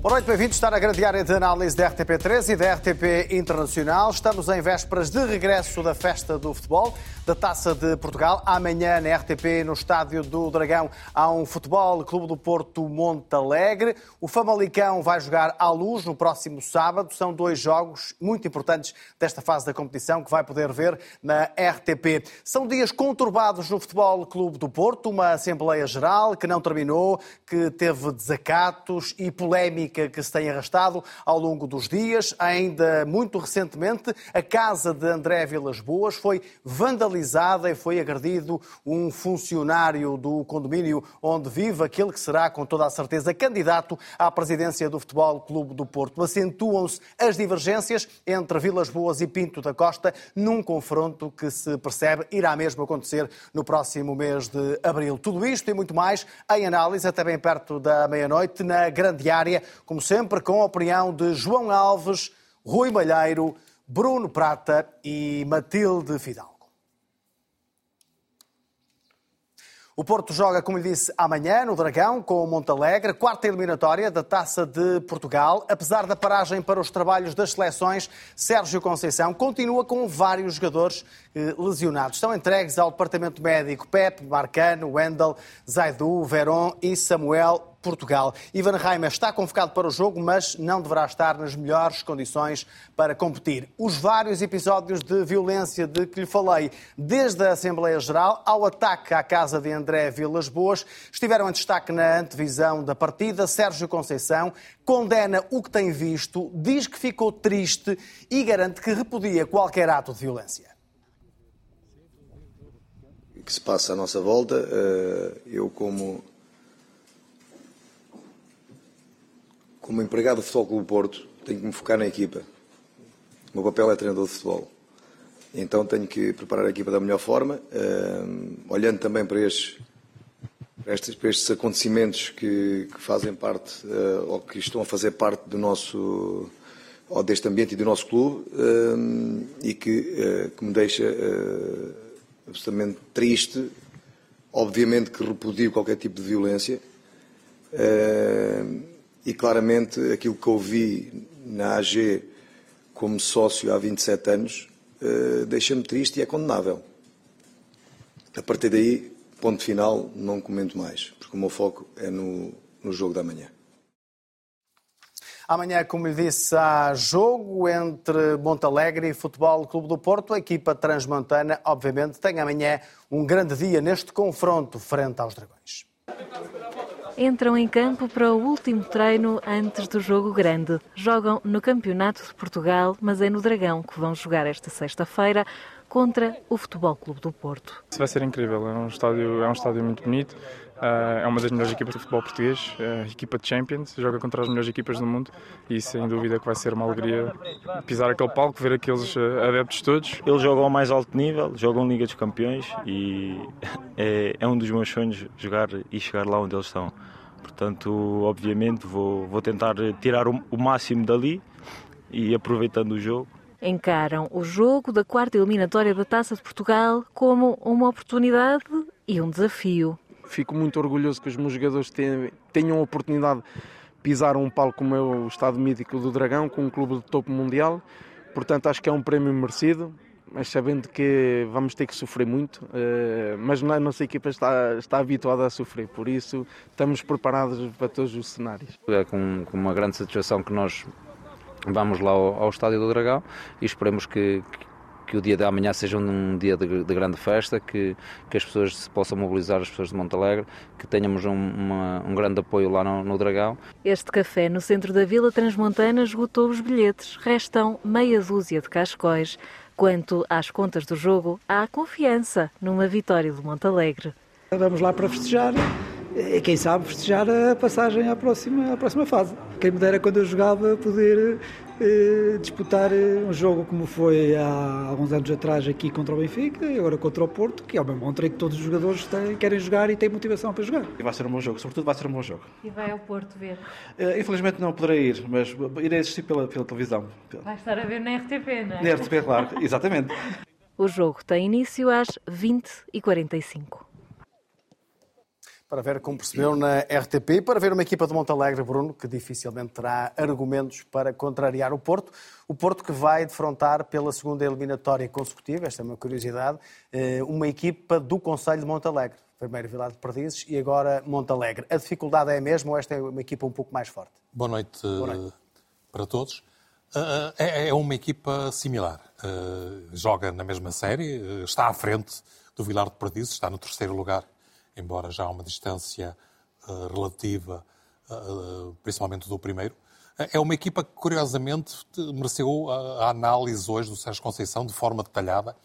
Boa noite, bem-vindos. Está na grande área de análise da RTP3 e da RTP Internacional. Estamos em vésperas de regresso da festa do futebol, da Taça de Portugal. Amanhã, na RTP, no Estádio do Dragão, há um Futebol Clube do Porto Monte Alegre. O Famalicão vai jogar à luz no próximo sábado. São dois jogos muito importantes desta fase da competição que vai poder ver na RTP. São dias conturbados no Futebol Clube do Porto, uma Assembleia Geral que não terminou, que teve desacatos e polémica polémica que se tem arrastado ao longo dos dias. Ainda muito recentemente, a casa de André Vilas Boas foi vandalizada e foi agredido um funcionário do condomínio onde vive aquele que será, com toda a certeza, candidato à presidência do Futebol Clube do Porto. Acentuam-se as divergências entre Vilas Boas e Pinto da Costa num confronto que se percebe irá mesmo acontecer no próximo mês de abril. Tudo isto e muito mais em análise até bem perto da meia-noite na grande área como sempre, com a opinião de João Alves, Rui Malheiro, Bruno Prata e Matilde Fidalgo. O Porto joga, como lhe disse, amanhã no Dragão com o Montalegre, quarta eliminatória da Taça de Portugal. Apesar da paragem para os trabalhos das seleções, Sérgio Conceição continua com vários jogadores eh, lesionados. Estão entregues ao departamento médico Pepe, Marcano, Wendel, Zaidu, Veron e Samuel Portugal. Ivan Reimer está convocado para o jogo, mas não deverá estar nas melhores condições para competir. Os vários episódios de violência de que lhe falei, desde a Assembleia Geral ao ataque à casa de André Vilas Boas, estiveram em destaque na antevisão da partida. Sérgio Conceição condena o que tem visto, diz que ficou triste e garante que repudia qualquer ato de violência. Que se passa à nossa volta, eh, eu como como empregado do Futebol Clube Porto, tenho que me focar na equipa. O meu papel é treinador de futebol. Então tenho que preparar a equipa da melhor forma, uh, olhando também para estes, para estes, para estes acontecimentos que, que, fazem parte, uh, ou que estão a fazer parte do nosso, ou deste ambiente e do nosso clube, uh, e que, eh, que, me deixa absolutamente triste, obviamente que repudio qualquer tipo de violência, e claramente aquilo que ouvi na AG como sócio há 27 anos uh, deixa-me triste e é condenável. A partir daí, ponto final, não comento mais, porque o meu foco é no, no jogo da manhã. Amanhã, como lhe disse, há jogo entre Montalegre e Futebol Clube do Porto. A equipa transmontana, obviamente, tem amanhã um grande dia neste confronto frente aos Dragões entram em campo para o último treino antes do jogo grande. Jogam no Campeonato de Portugal, mas é no Dragão que vão jogar esta sexta-feira contra o Futebol Clube do Porto. Isso vai ser incrível, é um estádio, é um estádio muito bonito, eh, é uma das melhores equipas do futebol português, é a equipa de Champions, joga contra as melhores equipas do mundo e sem dúvida que vai ser uma alegria pisar aquele palco, ver aqueles eh, adeptos todos. Eles jogam ao mais alto nível, jogam Liga dos Campeões e é, é um dos meus sonhos jogar e chegar lá onde eles estão. Portanto, obviamente, vou, vou tentar tirar o, o máximo dali e aproveitando o jogo. Encaram o jogo da quarta eliminatória da Taça de Portugal como uma oportunidade e um desafio. Fico muito orgulhoso que os meus jogadores tenham a oportunidade de pisar um palco como é o Estado Mítico do Dragão, com um clube de topo mundial. Portanto, acho que é um prémio merecido mas sabendo que vamos ter que sofrer muito, eh, mas a nossa equipa está, está habituada a sofrer, por isso estamos preparados para todos os cenários. É com, com uma grande satisfação que nós vamos lá ao, ao Estádio do Dragão e esperemos que, que o dia de amanhã seja um dia de, de, grande festa, que, que as pessoas se possam mobilizar, as pessoas de Montalegre, que tenhamos um, uma, um grande apoio lá no, no, Dragão. Este café no centro da Vila Transmontana esgotou os bilhetes, restam meia dúzia de cascóis. Quanto às contas do jogo, há confiança numa vitória do Montalegre. Vamos lá para festejar e quem sabe festejar a passagem à próxima, à próxima fase. Quem me dera quando eu jogava poder eh, disputar eh, um jogo como foi há alguns anos atrás aqui contra o Benfica e agora contra o Porto, que é uma montra que todos os jogadores têm, querem jogar e têm motivação para jogar. E vai ser um bom jogo, sobretudo vai ser um bom jogo. E vai ao Porto ver? Uh, infelizmente não poderei ir, mas irei assistir pela, pela televisão. Vai estar a ver na RTP, não é? Na RTP, claro, exatamente. O jogo tem início às 20h45. Para ver como percebeu na RTP e para ver uma equipa de Montalegre, Bruno, que dificilmente terá argumentos para contrariar o Porto. O Porto que vai defrontar pela segunda eliminatória consecutiva, esta é uma curiosidade, eh, uma equipa do Conselho de Montalegre. Primeiro Vilar de Perdizes e agora Montalegre. A dificuldade é a mesma ou esta é uma equipa um pouco mais forte? Boa noite, Boa noite. para todos. Eh, é uma equipa similar. Eh, joga na mesma série, está à frente do Vilar de Perdizes, está no terceiro lugar embora já há uma distância uh, relativa, uh, principalmente do primeiro. É uma equipa que, curiosamente, mereceu a, análise hoje do Sérgio Conceição de forma detalhada.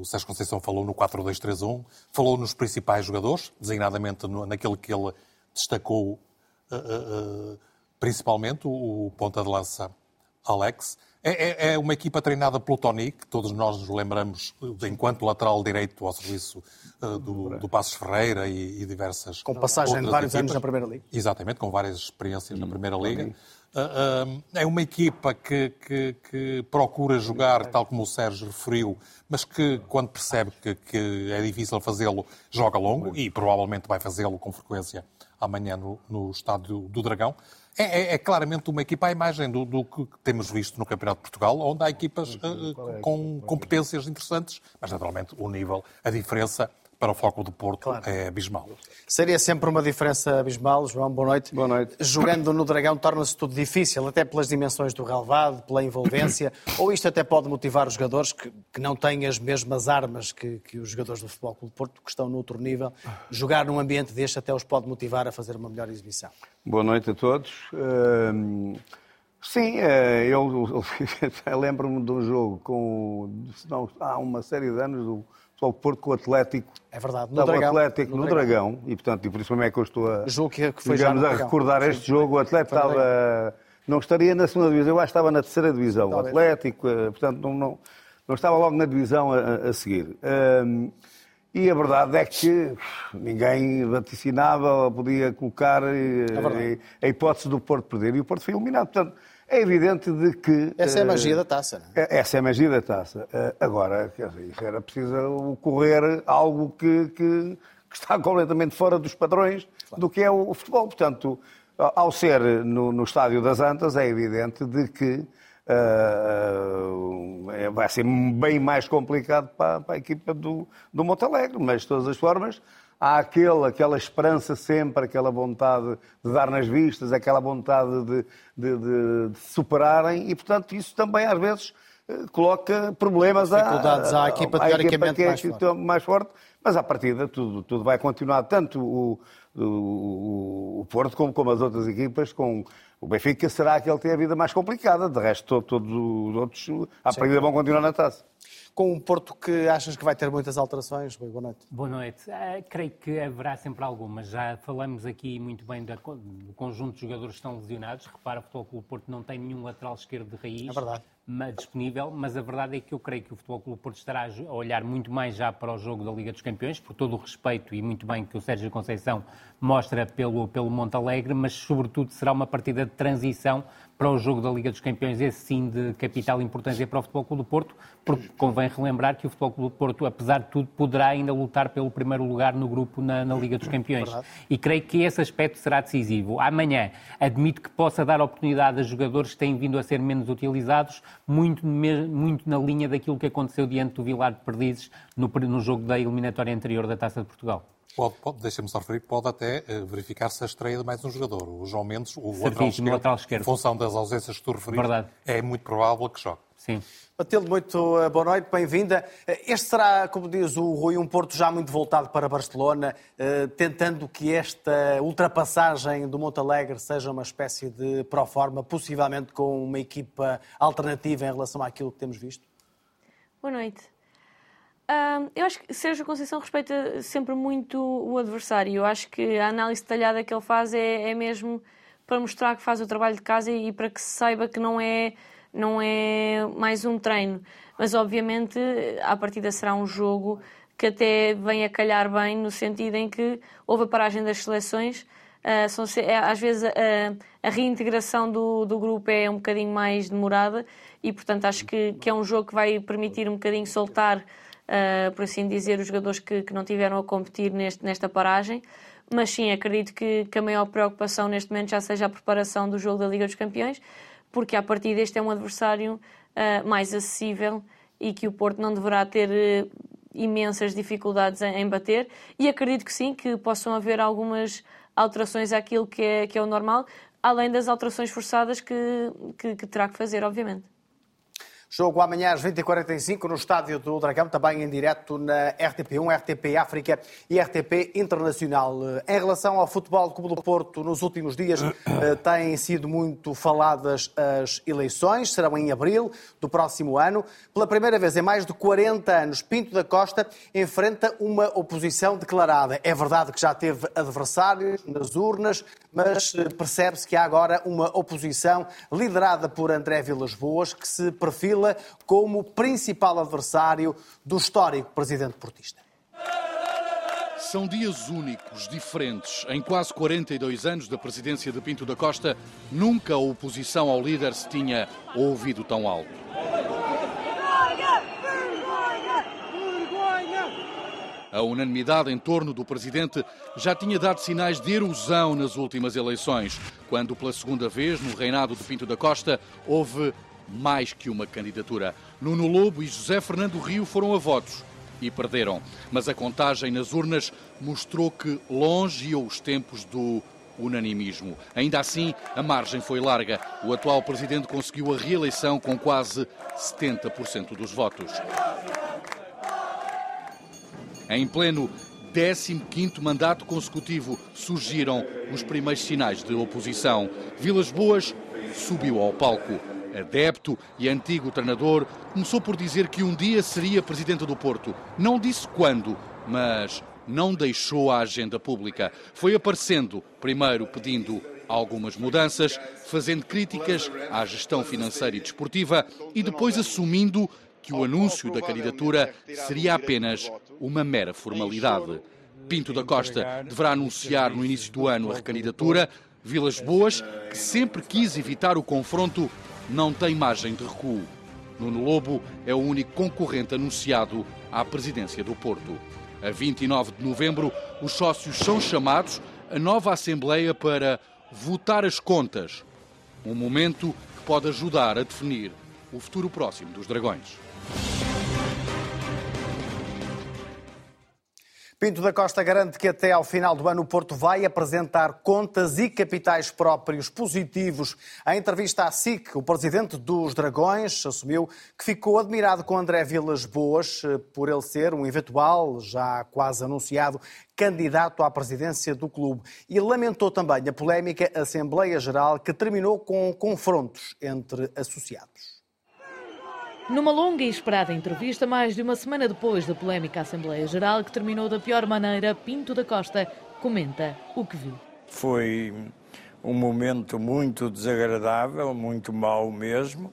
O Sérgio Conceição falou no 4-2-3-1, falou nos principais jogadores, designadamente naquele que ele destacou principalmente, o ponta de lança Alex. É, é, é, uma equipa treinada pelo Tony, que todos nós nos lembramos enquanto lateral direito ao serviço uh, do, do Passos Ferreira e, e, diversas. Com passagem de vários equipas. anos na Primeira Liga. Exatamente, com várias experiências na Primeira Liga. Uh, uh, é uma equipa que, que, que, procura jogar, tal como o Sérgio referiu, mas que, quando percebe que, que é difícil fazê-lo, joga longo e provavelmente vai fazê-lo com frequência amanhã no, no estádio do Dragão. É, é, é, claramente uma equipa à imagem do, do, que temos visto no Campeonato de Portugal, onde há equipas uh, com competências interessantes, mas naturalmente o nível, a diferença para o foco do Porto claro. é abismal. Seria sempre uma diferença abismal, João, boa noite. Boa noite. Jogando no Dragão torna-se tudo difícil, até pelas dimensões do relevado, pela envolvência, ou isto até pode motivar os jogadores que, que não têm as mesmas armas que, que os jogadores do Futebol Clube do Porto, que estão no outro nível, jogar num ambiente deste até os pode motivar a fazer uma melhor exibição. Boa noite a todos. Uh... Sim, eh, eu, eu lembro-me de um jogo com, não, há uma série de anos, do o Porto com o Atlético. É verdade, no Dragão. Atlético no, no Dragão. Dragão. e portanto, e por isso mesmo é que eu estou a, jogo que, que foi digamos, a recordar este jogo. O Atlético estava, não estaria na segunda divisão, eu acho que estava na terceira divisão. o Atlético, eh, portanto, não, não, não, estava logo na divisão a, a seguir. Um, e a verdade é que ninguém vaticinava ou podia colocar eh, é a, a hipótese do Porto perder. E o Porto foi eliminado. Portanto, é evidente de que. Essa é a magia da taça, não é? é essa é a magia da taça. Eh, agora, quer dizer, isso era preciso ocorrer algo que, que, que está completamente fora dos padrões claro. do que é o futebol. Portanto, ao ser no, no estádio das Antas, é evidente de que uh, vai ser bem mais complicado para, para a equipa do, do Montalegre, mas de todas as formas há aquele, aquela esperança sempre, aquela vontade de dar nas vistas, aquela vontade de, de, de, de superarem e, portanto, isso também às vezes eh, coloca problemas à, à, à equipa teoricamente que é mais, forte. mais forte, mas à partida tudo, tudo vai continuar, tanto o, o, o Porto como, como as outras equipas, com o Benfica será aquele que tem a vida mais complicada, de resto todos os outros à partida vão continuar na taça com um Porto que achas que vai ter muitas alterações? Boa noite. Boa noite. Uh, creio que haverá sempre algumas. Já falamos aqui muito bem da, do conjunto de jogadores que estão lesionados. Repara, o Futebol Clube Porto não tem nenhum lateral esquerdo de raiz. É verdade disponível, mas a verdade é que eu creio que o Futebol Clube Porto estará a olhar muito mais já para o jogo da Liga dos Campeões, por todo o respeito e muito bem que o Sérgio Conceição mostra pelo, pelo Montalegre, mas sobretudo será uma partida de transição para o jogo da Liga dos Campeões, esse sim de capital importância para o Futebol Clube do Porto, porque convém relembrar que o Futebol Clube do Porto, apesar de tudo, poderá ainda lutar pelo primeiro lugar no grupo na, na Liga dos Campeões. Verdade. E creio que esse aspecto será decisivo. Amanhã, admito que possa dar oportunidade a jogadores que têm vindo a ser menos utilizados, muito, muito na linha daquilo que aconteceu diante do Vilar de Perdizes no, no jogo da eliminatória anterior da Taça de Portugal. Pode, pode deixa-me só referir, pode até uh, verificar-se a estreia de mais um jogador. O João Mendes, o lateral esquerdo, lateral esquerdo, em função das ausências que tu referiste, Verdade. é muito provável que jogue. Sim. Matilde, muito eh, boa noite, bem-vinda. Eh, este será, como diz o Rui, um Porto já muito voltado para Barcelona, tentando que esta ultrapassagem do Montalegre seja uma espécie de pró-forma, possivelmente com uma equipa alternativa em relação àquilo que temos visto? Boa noite eu acho que Sérgio Conceição respeita sempre muito o adversário. Eu acho que a análise detalhada que ele faz é, é mesmo para mostrar que faz o trabalho de casa e, para que se saiba que não é, não é mais um treino. Mas, obviamente, à partida será um jogo que até vem a calhar bem, no sentido em que houve a paragem das seleções. Uh, são, é, às vezes a reintegração do, do grupo é um bocadinho mais demorada e, portanto, acho que, que é um jogo que vai permitir um bocadinho soltar uh, por assim dizer, os jogadores que, que não tiveram a competir neste, nesta paragem. Mas sim, acredito que, que a maior preocupação neste momento já seja a preparação do jogo da Liga dos Campeões, porque a partir deste é um adversário uh, mais acessível e que o Porto não deverá ter uh, imensas dificuldades em, em, bater. E acredito que sim, que possam haver algumas alterações àquilo que é, que é o normal, além das alterações forçadas que, que, que terá que fazer, obviamente. Jogo amanhã às 20h45 no Estádio do Dragão, também em direto na RTP1, RTP África e RTP Internacional. Em relação ao Futebol Clube do Porto, nos últimos dias eh, têm sido muito faladas as eleições, serão em abril do próximo ano. Pela primeira vez em mais de 40 anos, Pinto da Costa enfrenta uma oposição declarada. É verdade que já teve adversários nas urnas, mas eh, percebe-se que há agora uma oposição liderada por André Vilas Boas, que se perfila como principal adversário do histórico presidente portista. São dias únicos, diferentes. Em quase 42 anos da presidência de Pinto da Costa, nunca a oposição ao líder se tinha ouvido tão alto. A unanimidade em torno do presidente já tinha dado sinais de erosão nas últimas eleições, quando, pela segunda vez, no reinado de Pinto da Costa, houve mais que uma candidatura. Nuno Lobo e José Fernando Rio foram a votos e perderam. Mas a contagem nas urnas mostrou que longe iam os tempos do unanimismo. Ainda assim, a margem foi larga. O atual presidente conseguiu a reeleição com quase 70% dos votos. Em pleno 15º mandato consecutivo surgiram os primeiros sinais de oposição. Vilas Boas subiu ao palco adepto e antigo treinador, começou por dizer que um dia seria presidente do Porto. Não disse quando, mas não deixou a agenda pública. Foi aparecendo, primeiro pedindo algumas mudanças, fazendo críticas à gestão financeira e desportiva e depois assumindo que o anúncio da candidatura seria apenas uma mera formalidade. Pinto da Costa deverá anunciar no início do ano a recandidatura. Vilas Boas, que sempre quis evitar o confronto, não tem margem de recuo. Nuno Lobo é o único concorrente anunciado à presidência do Porto. A 29 de novembro, os sócios são chamados à nova Assembleia para votar as contas. Um momento que pode ajudar a definir o futuro próximo dos Dragões. Pinto da Costa garante que até ao final do ano o Porto vai apresentar contas e capitais próprios positivos. Em entrevista à SIC, o presidente dos Dragões assumiu que ficou admirado com André Vilas Boas eh, por ele ser um eventual, já quase anunciado, candidato à presidência do clube e lamentou também a polémica Assembleia Geral que terminou com confrontos entre associados. Numa longa e esperada entrevista, mais de uma semana depois da polémica Assembleia Geral, que terminou da pior maneira, Pinto da Costa comenta o que viu. Foi um momento muito desagradável, muito mau mesmo,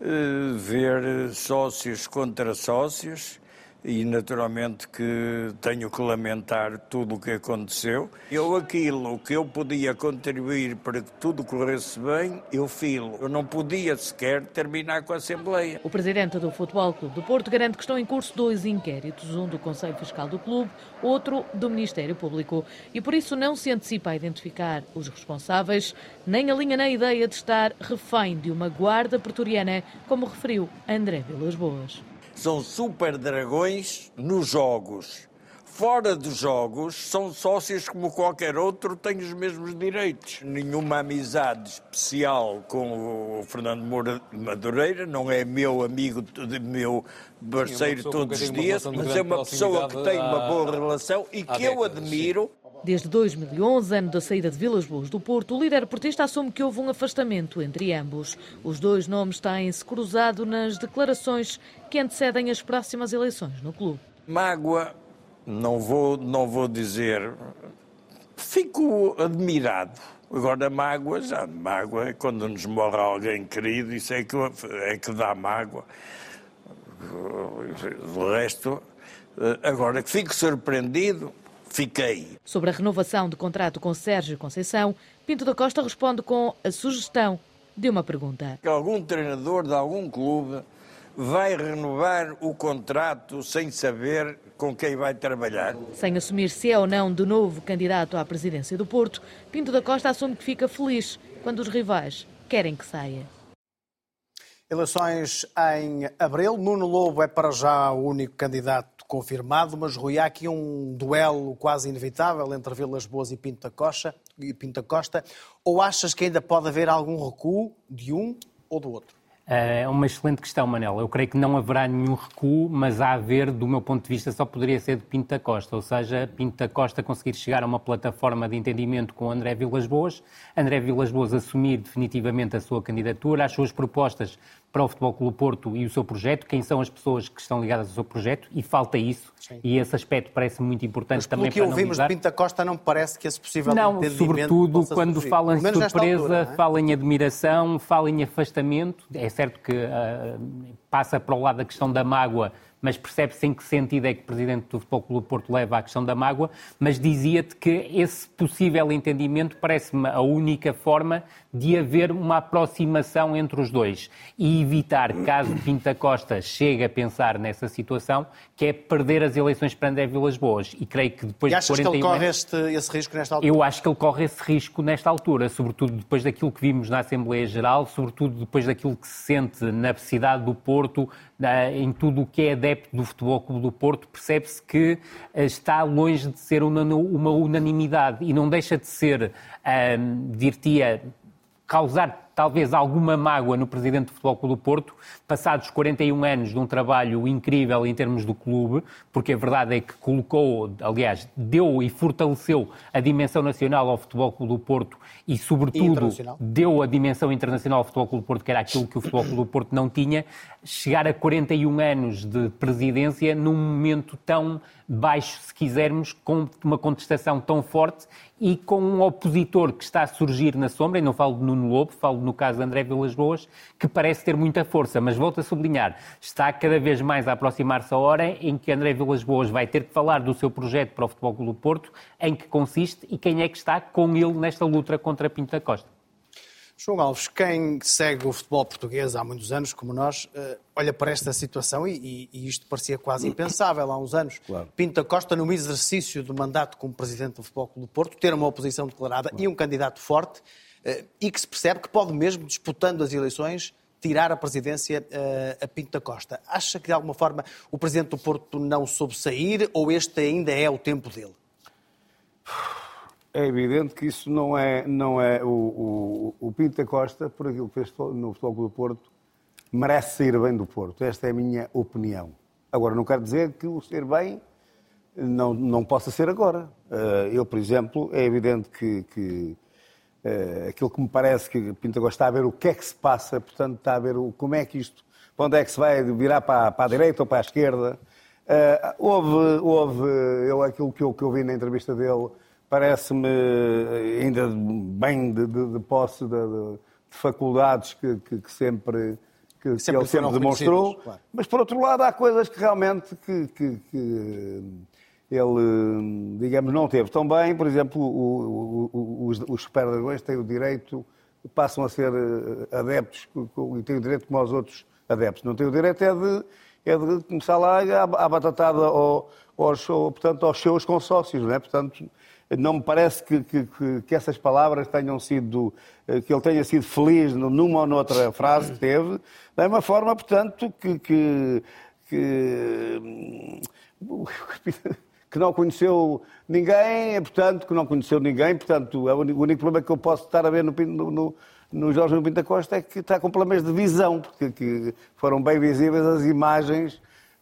eh, ver sócios contra sócios, e naturalmente que tenho que lamentar tudo o que aconteceu. Eu aquilo que eu podia contribuir para que tudo corresse bem, eu filo. Eu não podia sequer terminar com a Assembleia. O presidente do Futebol Clube do Porto garante que estão em curso dois inquéritos, um do Conselho Fiscal do clube, outro do Ministério Público, e por isso não se antecipa a identificar os responsáveis, nem alinha na ideia de estar refém de uma guarda pretoriana, como referiu André Vilas Boas são super dragões nos jogos. Fora dos jogos, são sócios como qualquer outro, têm os mesmos direitos. Nenhuma amizade especial com o Fernando Madureira, não é meu amigo, meu parceiro é todos os dias, mas é uma pessoa que tem uma boa relação e que eu admiro. Desde 2011, ano da saída de Vilas Boas do Porto, o líder portista assume que houve um afastamento entre ambos. Os dois nomes têm-se cruzado nas declarações que antecedem as próximas eleições no clube. Mágoa, não vou, não vou dizer. Fico admirado. Agora, mágoa, já mágoa é quando nos morre alguém querido, isso é que, é que dá mágoa. O resto, eh, agora que fico surpreendido, fiquei. Sobre a renovação de contrato com Sérgio Conceição, Pinto da Costa responde com a sugestão de uma pergunta. Algum treinador de algum clube vai renovar o contrato sem saber com quem vai trabalhar. Sem assumir se é ou não de novo candidato à presidência do Porto, Pinto da Costa assume que fica feliz quando os rivais querem que saia. Eleições em abril. Nuno Lobo é para já o único candidato confirmado, mas Rui, há aqui um duelo quase inevitável entre Vilas Boas e Pinto da Costa. E Costa. Ou achas que ainda pode haver algum recuo de um ou do outro? É uma excelente questão, Manel. Eu creio que não haverá nenhum recuo, mas a haver, do meu ponto de vista, só poderia ser de Pinto da Costa. Ou seja, Pinto da Costa conseguir chegar a uma plataforma de entendimento com André Vilas Boas, André Vilas Boas assumir definitivamente a sua candidatura, as suas propostas para o Futebol Clube Porto e o seu projeto, quem são as pessoas que estão ligadas ao seu projeto, e falta isso, Sim. e esse aspecto parece muito importante Mas também para que ouvimos de Pinta Costa não parece que esse possível Não, sobretudo quando surgir. fala em surpresa, altura, é? fala em admiração, fala em afastamento, é certo que uh, passa para o lado da questão da mágoa, mas percebe-se em que sentido é que o Presidente do Futebol Clube Porto leva à questão da mágoa, mas dizia-te que esse possível entendimento parece-me a única forma de haver uma aproximação entre os dois e evitar, caso Pinta Costa chegue a pensar nessa situação, que é perder as eleições para André Vilas Boas. E creio que depois e achas de 41 que ele corre este, esse risco nesta altura? Eu acho que ele corre esse risco nesta altura, sobretudo depois daquilo que vimos na Assembleia Geral, sobretudo depois daquilo que se sente na cidade do Porto, em tudo o que é adepto do Futebol Clube do Porto, percebe-se que eh, está longe de ser uma unanimidade e não deixa de ser, um, dir-te causar talvez alguma mágoa no presidente do Futebol Clube do Porto, passados 41 anos de um trabalho incrível em termos do clube, porque a verdade é que colocou, aliás, deu e fortaleceu a dimensão nacional ao Futebol Clube do Porto e, sobretudo, e deu a dimensão internacional ao Futebol Clube do Porto, que era aquilo que o Futebol Clube do Porto não tinha, chegar a 41 anos de presidência num momento tão baixo, se quisermos, com uma contestação tão forte e com um opositor que está a surgir na sombra, e não falo de Nuno Lobo, falo no caso de André Vilas Boas, que parece ter muita força, mas volto a sublinhar, está cada vez mais a aproximar-se a hora em que André Vilas Boas vai ter que falar do seu projeto para o Futebol Clube do Porto, em que consiste e quem é que está com ele nesta luta contra Pinto da Costa. João Alves, quem segue o futebol português há muitos anos, como nós, eh, olha para esta situação e, e isto parecia quase impensável há uns anos. Claro. Pinto Costa, no exercício do mandato como presidente do Futebol Clube do Porto, ter uma oposição declarada claro. e um candidato forte e que se percebe que pode mesmo, disputando as eleições, tirar a presidência eh, a Pinto da Costa. Acha que, de alguma forma, o presidente do Porto não soube sair ou este ainda é o tempo dele? É evidente que isso não é, não é o, o, o Pinto da Costa, por aquilo que fez no Futebol Clube do Porto, merece sair bem do Porto. Esta é a minha opinião. Agora, não quero dizer que o ser bem não, não possa ser agora. Eh, eu, por exemplo, é evidente que, que uh, aquilo que me parece que Pinto Costa está a ver o que é que se passa, portanto, está a ver o, como é que isto, para onde é que se vai virar para, para a direita ou para a esquerda. Uh, houve, houve eu, aquilo que eu, que eu vi na entrevista dele, parece-me ainda bem de, de, de posse de, de, faculdades que, que, que sempre que, que, ele sempre demonstrou, claro. mas por outro lado há coisas que realmente que, que, que, ele, digamos, não teve tão bem. Por exemplo, o, o, os, os super-dragões têm o direito, passam a ser eh, adeptos e têm o direito como os outros adeptos. Não têm o direito é de, é de começar lá a, batatada ao, aos, portanto, aos seus consórcios, não é? Portanto, não me parece que, que, que, essas palavras tenham sido, eh, que ele tenha sido feliz numa ou noutra frase que teve, da mesma forma, portanto, que, que, que, não conheceu ninguém, portanto, que não conheceu ninguém, portanto, o único problema que eu posso estar a ver no, no, no Jorge Pinto Costa é que está com problemas de visão, porque foram bem visíveis as imagens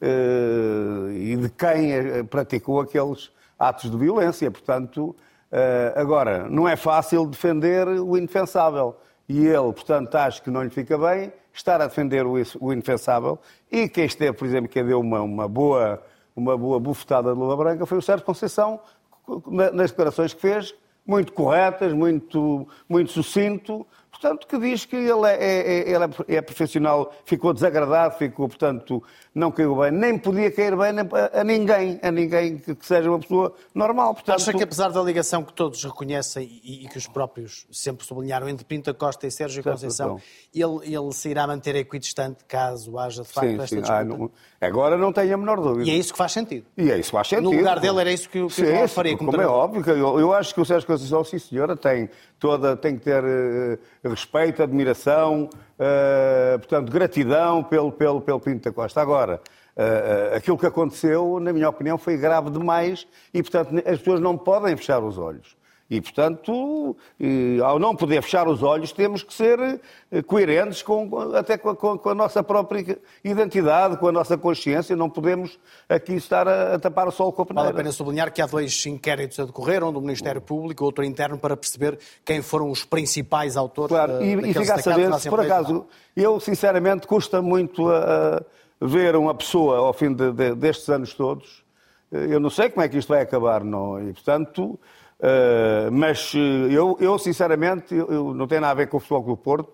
uh, e de quem eh, praticou aqueles atos de violência. Portanto, eh, agora, não é fácil defender o indefensável. E ele, portanto, acho que não lhe fica bem estar a defender o indefensável. E quem esteve, por exemplo, que deu uma, uma, boa, uma boa bufetada de Lula Branca foi o Sérgio Conceição, nas declarações que fez, muito corretas, muito, muito sucinto. portanto, que diz que ele é, é, ele é, é profissional, ficou desagradado, ficou, portanto, não caiu bem, nem podia cair bem a, ninguém, a ninguém que, seja uma pessoa normal. Portanto... Acha que apesar da ligação que todos reconhecem e, e que os próprios sempre sublinharam entre Pinta Costa e Sérgio Conceição, ele, ele se irá manter equidistante caso haja de facto sim, esta sim. disputa? Ah, não, agora não tenho a menor dúvida. E é isso que faz sentido. E é isso que faz sentido. No lugar dele era isso que, que sim, o faria. Como, como é óbvio, eu, eu, acho que o Sérgio Conceição, sim senhora, tem, toda, tem que ter uh, respeito, admiração, uh, portanto, gratidão pelo, pelo, pelo Pinto da Costa. Agora, Uh, aquilo que aconteceu, na minha opinião, foi grave demais e, portanto, as pessoas não podem fechar os olhos. E, portanto, ao não poder fechar os olhos, temos que ser coerentes com, até com a, com a, nossa própria identidade, com a nossa consciência. Não podemos aqui estar a, a tapar o sol com a peneira. Vale a pena sublinhar que há dois inquéritos a decorrer, um do Ministério Público, outro interno, para perceber quem foram os principais autores. Claro, e, e ficar a saber, se por acaso, eu sinceramente custa muito a ver uma pessoa ao fim de, de, destes anos todos, eu não sei como é que isto vai acabar, não, e portanto, uh, mas eu, eu sinceramente, eu, não tem nada a ver com o Futebol Clube Porto,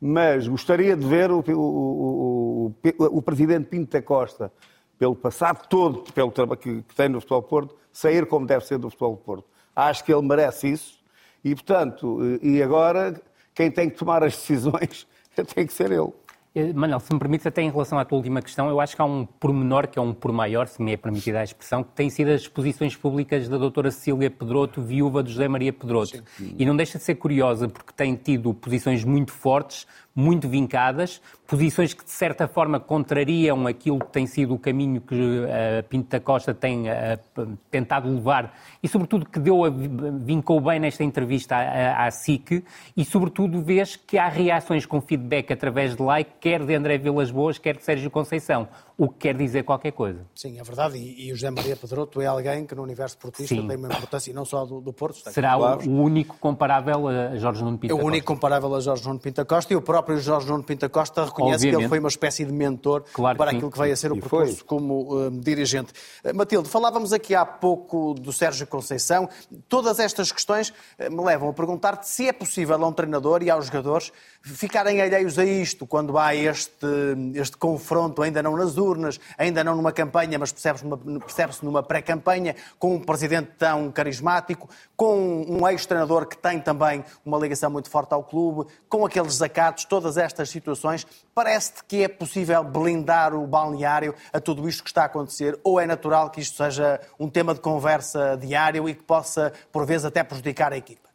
mas gostaria de ver o, o, o, o Presidente Pinto da Costa, pelo passado todo pelo trabalho que, que tem no Futebol Porto, sair como deve ser do Futebol Porto. Acho que ele merece isso, e portanto, e agora, quem tem que tomar as decisões tem que ser ele. Eh, Manuel, se me permites, até em relação à tua última questão, eu acho que há um pormenor, que é um por maior, se me é permitida a expressão, que tem sido as exposições públicas da doutora Cecília Pedroto, viúva de José Maria Pedroto. Sim. E não deixa de ser curiosa, porque tem tido posições muito fortes, muito vincadas, posições que de certa forma contrariam aquilo que tem sido o caminho que uh, Pinto da Costa tem uh, tentado levar e sobretudo que deu a, vincou bem nesta entrevista à, à, SIC e sobretudo vês que há reações com feedback através de like, quer de André Vilas Boas, quer de Sérgio Conceição o que quer dizer qualquer coisa. Sim, é verdade. E, e o José Maria Pedroto é alguém que no universo portista Sim. tem uma importância, e não só do, do Porto. Será o único comparável a Jorge Nuno Pinta Costa. É o único comparável a Jorge Nuno Pinta Costa e o próprio Jorge Nuno Pinta Costa reconhece Obviamente. que ele foi uma espécie de mentor claro para aquilo que veio a ser o e percurso foi. como uh, dirigente. Uh, Matilde, falávamos aqui há pouco do Sérgio Conceição. Todas estas questões uh, me levam a perguntar-te se é possível a um treinador e aos jogadores ficarem alheios a isto quando há este, este confronto, ainda não nas urnas, ainda não numa campanha, mas percebe-se numa, percebe numa pré-campanha, com um presidente tão carismático, com um ex-treinador que tem também uma ligação muito forte ao clube, com aqueles desacatos, todas estas situações. Parece-te que é possível blindar o balneário a tudo isto que está a acontecer, ou é natural que isto seja um tema de conversa diário e que possa, por vezes, até prejudicar a equipa?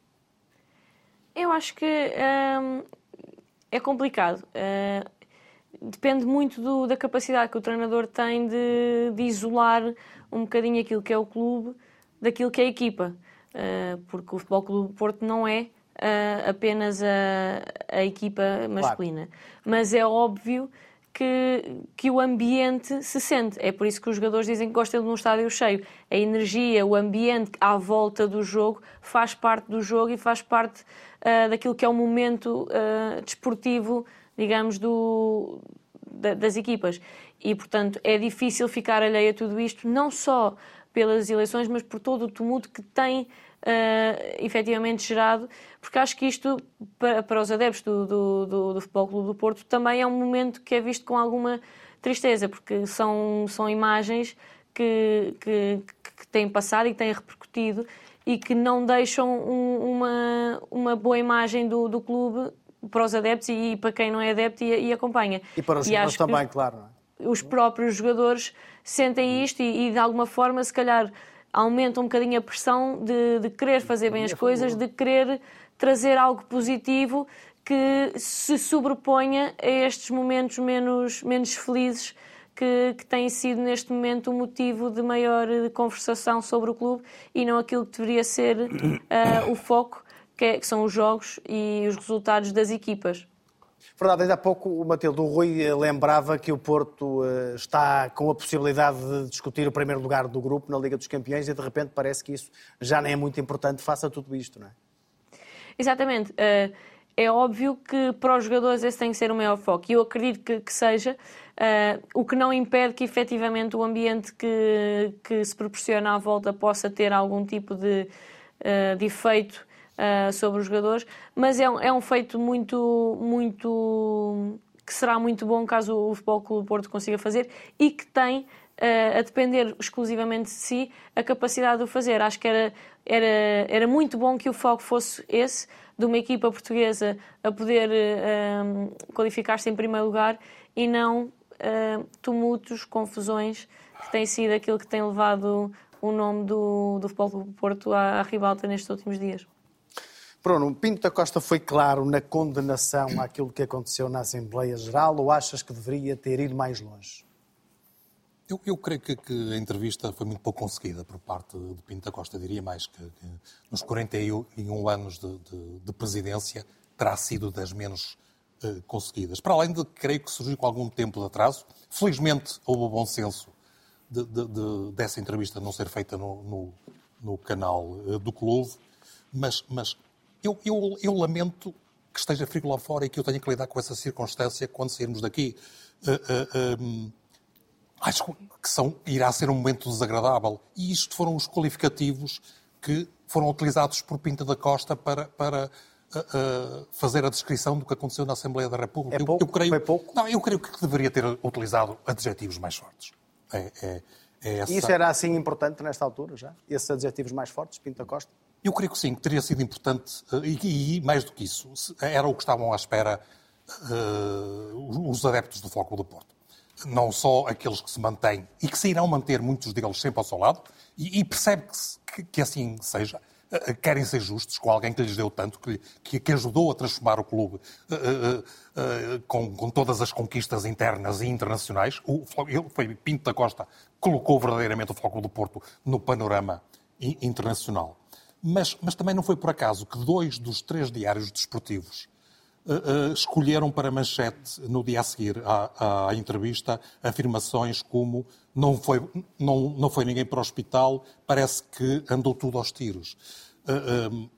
Eu acho que hum, é complicado. Uh, depende muito do, da capacidade que o treinador tem de, de, isolar um bocadinho aquilo que é o clube daquilo que é a equipa. Uh, porque o Futebol Clube Porto não é uh, apenas a, a, equipa masculina. Claro. Mas é óbvio que, que o ambiente se sente. É por isso que os jogadores dizem que gostam de um estádio cheio. A energia, o ambiente à volta do jogo faz parte do jogo e faz parte uh, daquilo que é o momento uh, desportivo, digamos, do, da, das equipas. E, portanto, é difícil ficar alheio a tudo isto, não só pelas eleições, mas por todo o tumulto que tem uh, efetivamente gerado, porque acho que isto, para, para os adeptos do, do, do, do, Futebol Clube do Porto, também é um momento que é visto com alguma tristeza, porque são, são imagens que, que, que têm passado e têm repercutido e que não deixam um, uma, uma boa imagem do, do clube para os adeptos e, para quem não é adepto e, e acompanha. E para os jogadores também, claro. É? Os próprios jogadores sentem isto e, e, de alguma forma, se calhar, aumenta um bocadinho a pressão de, de querer fazer bem as coisas, de querer trazer algo positivo que se sobreponha a estes momentos menos, menos felizes que, que têm sido neste momento o motivo de maior conversação sobre o clube e não aquilo que deveria ser uh, o foco, que, é, que são os jogos e os resultados das equipas. Verdade, ainda há pouco o Matilde, o Rui eh, lembrava que o Porto uh, está com a possibilidade de discutir o primeiro lugar do grupo na Liga dos Campeões e de repente parece que isso já não é muito importante face a tudo isto, não é? Exatamente. Uh, é óbvio que para os jogadores esse tem que ser o maior foco e eu acredito que, seja, o que não impede que efetivamente o ambiente que, que se proporciona à volta possa ter algum tipo de, de efeito uh, sobre os jogadores, mas é um, é um feito muito, muito que será muito bom caso o Futebol Clube Porto consiga fazer e que tem uh, a depender exclusivamente de si a capacidade de o fazer. Acho que era, era, era muito bom que o foco fosse esse, de uma equipa portuguesa a poder uh, qualificar-se em primeiro lugar e não uh, tumultos, confusões, que tem sido aquilo que tem levado o nome do, do Futebol Clube Porto à, à ribalta nestes últimos dias. Bruno, Pinto da Costa foi claro na condenação àquilo que aconteceu na Assembleia Geral ou achas que deveria ter ido mais longe? Eu, eu creio que, que, a entrevista foi muito pouco conseguida por parte de Pinto da Costa. Diria mais que, que nos 41 anos de, de, de, presidência terá sido das menos uh, conseguidas. Para além de, creio que surgiu com algum tempo de atraso. Felizmente houve o bom senso de, dessa entrevista não ser feita no, no, no canal uh, do clube, mas, mas eu, eu, eu lamento que esteja frio lá fora e que eu tenha que lidar com essa circunstância quando sairmos daqui. Uh, uh, um, acho que são, irá ser um momento desagradável. E isto foram os qualificativos que foram utilizados por Pinta da Costa para, para uh, fazer a descrição do que aconteceu na Assembleia da República. É pouco? Eu, eu creio, Foi pouco? Não, eu creio que deveria ter utilizado adjetivos mais fortes. É, é, é essa... Isso era assim importante nesta altura já? Esses adjetivos mais fortes, Pinta da Costa? Eu creio que sim, que teria sido importante, eh, e, e mais do que isso, era o que estavam à espera uh, os adeptos do Foco do Porto. Não só aqueles que se mantêm e que se irão manter, muitos deles, sempre ao seu lado, e, e percebe-se que, que, assim seja. Uh, querem ser justos com alguém que lhes deu tanto, que, que ajudou a transformar o clube uh, com, com, todas as conquistas internas e internacionais. O, ele foi Pinto da Costa colocou verdadeiramente o Foco do Porto no panorama internacional. Mas, mas também não foi por acaso que dois dos três diários desportivos uh, uh, escolheram para manchete, no dia a seguir à, à, entrevista, afirmações como não foi, não, não foi ninguém para o hospital, parece que andou tudo aos tiros. Uh,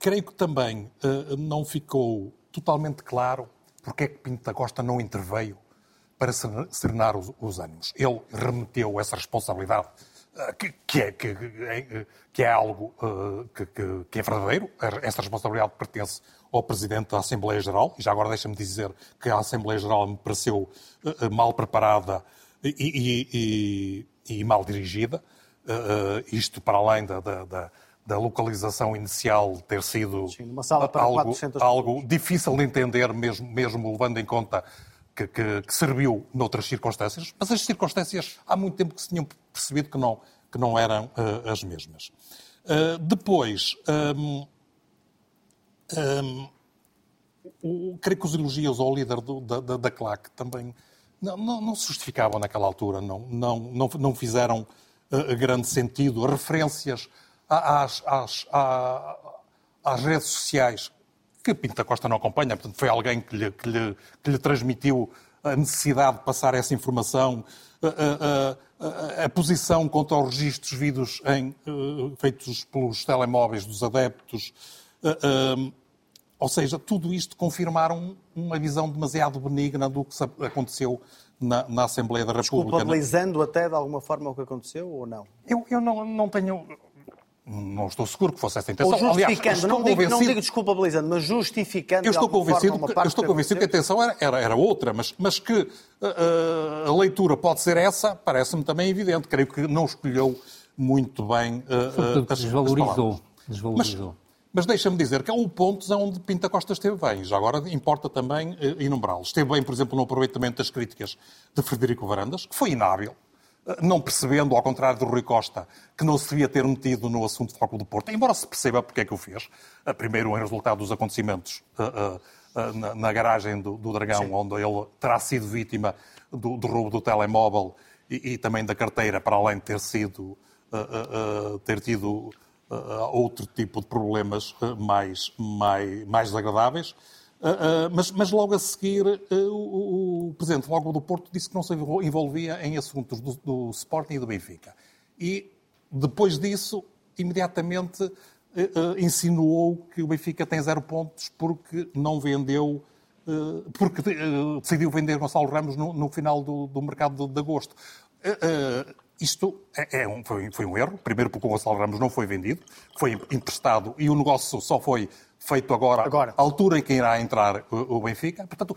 creio que também não ficou totalmente claro porque é que Pinto da Costa não interveio para serenar os, os ânimos. Ele remeteu essa responsabilidade que, que, é, que, que, é algo uh, que, que, é verdadeiro. Essa responsabilidade pertence ao Presidente da Assembleia Geral. E já agora deixa-me dizer que a Assembleia Geral me pareceu mal preparada e, e, e, e mal dirigida. Isto para além da, da, da, da, localização inicial ter sido Sim, algo, algo difícil de entender, mesmo, mesmo levando em conta que, que, que, serviu noutras circunstâncias, mas as circunstâncias há muito tempo que se tinham percebido que não, que não eram uh, as mesmas. Uh, depois, um, um, o, creio que os elogios ao líder do, da, da, da, CLAC também não, não, não, se justificavam naquela altura, não, não, não, não fizeram uh, grande sentido. Referências às, às, às, às redes sociais que Pinto da Costa não acompanha, portanto foi alguém que lhe, que lhe, que lhe transmitiu a necessidade de passar essa informação, a, a, a, a posição quanto aos registros vidos em, uh, feitos pelos telemóveis dos adeptos. Uh, uh, ou seja, tudo isto confirmaram uma visão demasiado benigna do que aconteceu na, na Assembleia da República. Desculpabilizando até de alguma forma o que aconteceu ou não? Eu, eu não, não tenho não estou seguro que fosse essa a intenção. Ou justificando, Aliás, não, digo, não digo desculpabilizando, mas justificando eu estou convencido, forma, Eu estou convencido que a intenção era, era, era outra, mas, mas que uh, a leitura pode ser essa, parece-me também evidente. Creio que não escolheu muito bem uh, as, desvalorizou. As desvalorizou. Mas, mas deixa-me dizer que há um ponto onde Pinta Costa esteve bem. Já agora importa também enumerá-los. Esteve bem, por exemplo, no aproveitamento das críticas de Frederico Varandas, que foi inábil não percebendo, ao contrário do Rui Costa, que não se devia ter metido no assunto do Foco do Porto, embora se perceba porque é que o fez. Primeiro, em resultado dos acontecimentos na, garagem do, Dragão, Sim. onde ele terá sido vítima do, do roubo do telemóvel e, e, também da carteira, para além de ter sido, ter tido outro tipo de problemas mais, mais, mais desagradáveis. Uh, uh, mas, mas, logo a seguir, uh, o, o, Presidente logo do Porto disse que não se envolvia em assuntos do, do Sporting e do Benfica. E, depois disso, imediatamente insinuou que o Benfica tem zero pontos porque não vendeu, porque decidiu vender Gonçalo Ramos no, no final do, do mercado de, de agosto. Isto é, é um, foi, foi, um erro. Primeiro porque o Gonçalo Ramos não foi vendido, foi emprestado e o negócio só foi feito agora, agora. à altura em que irá entrar o, o Benfica. Portanto,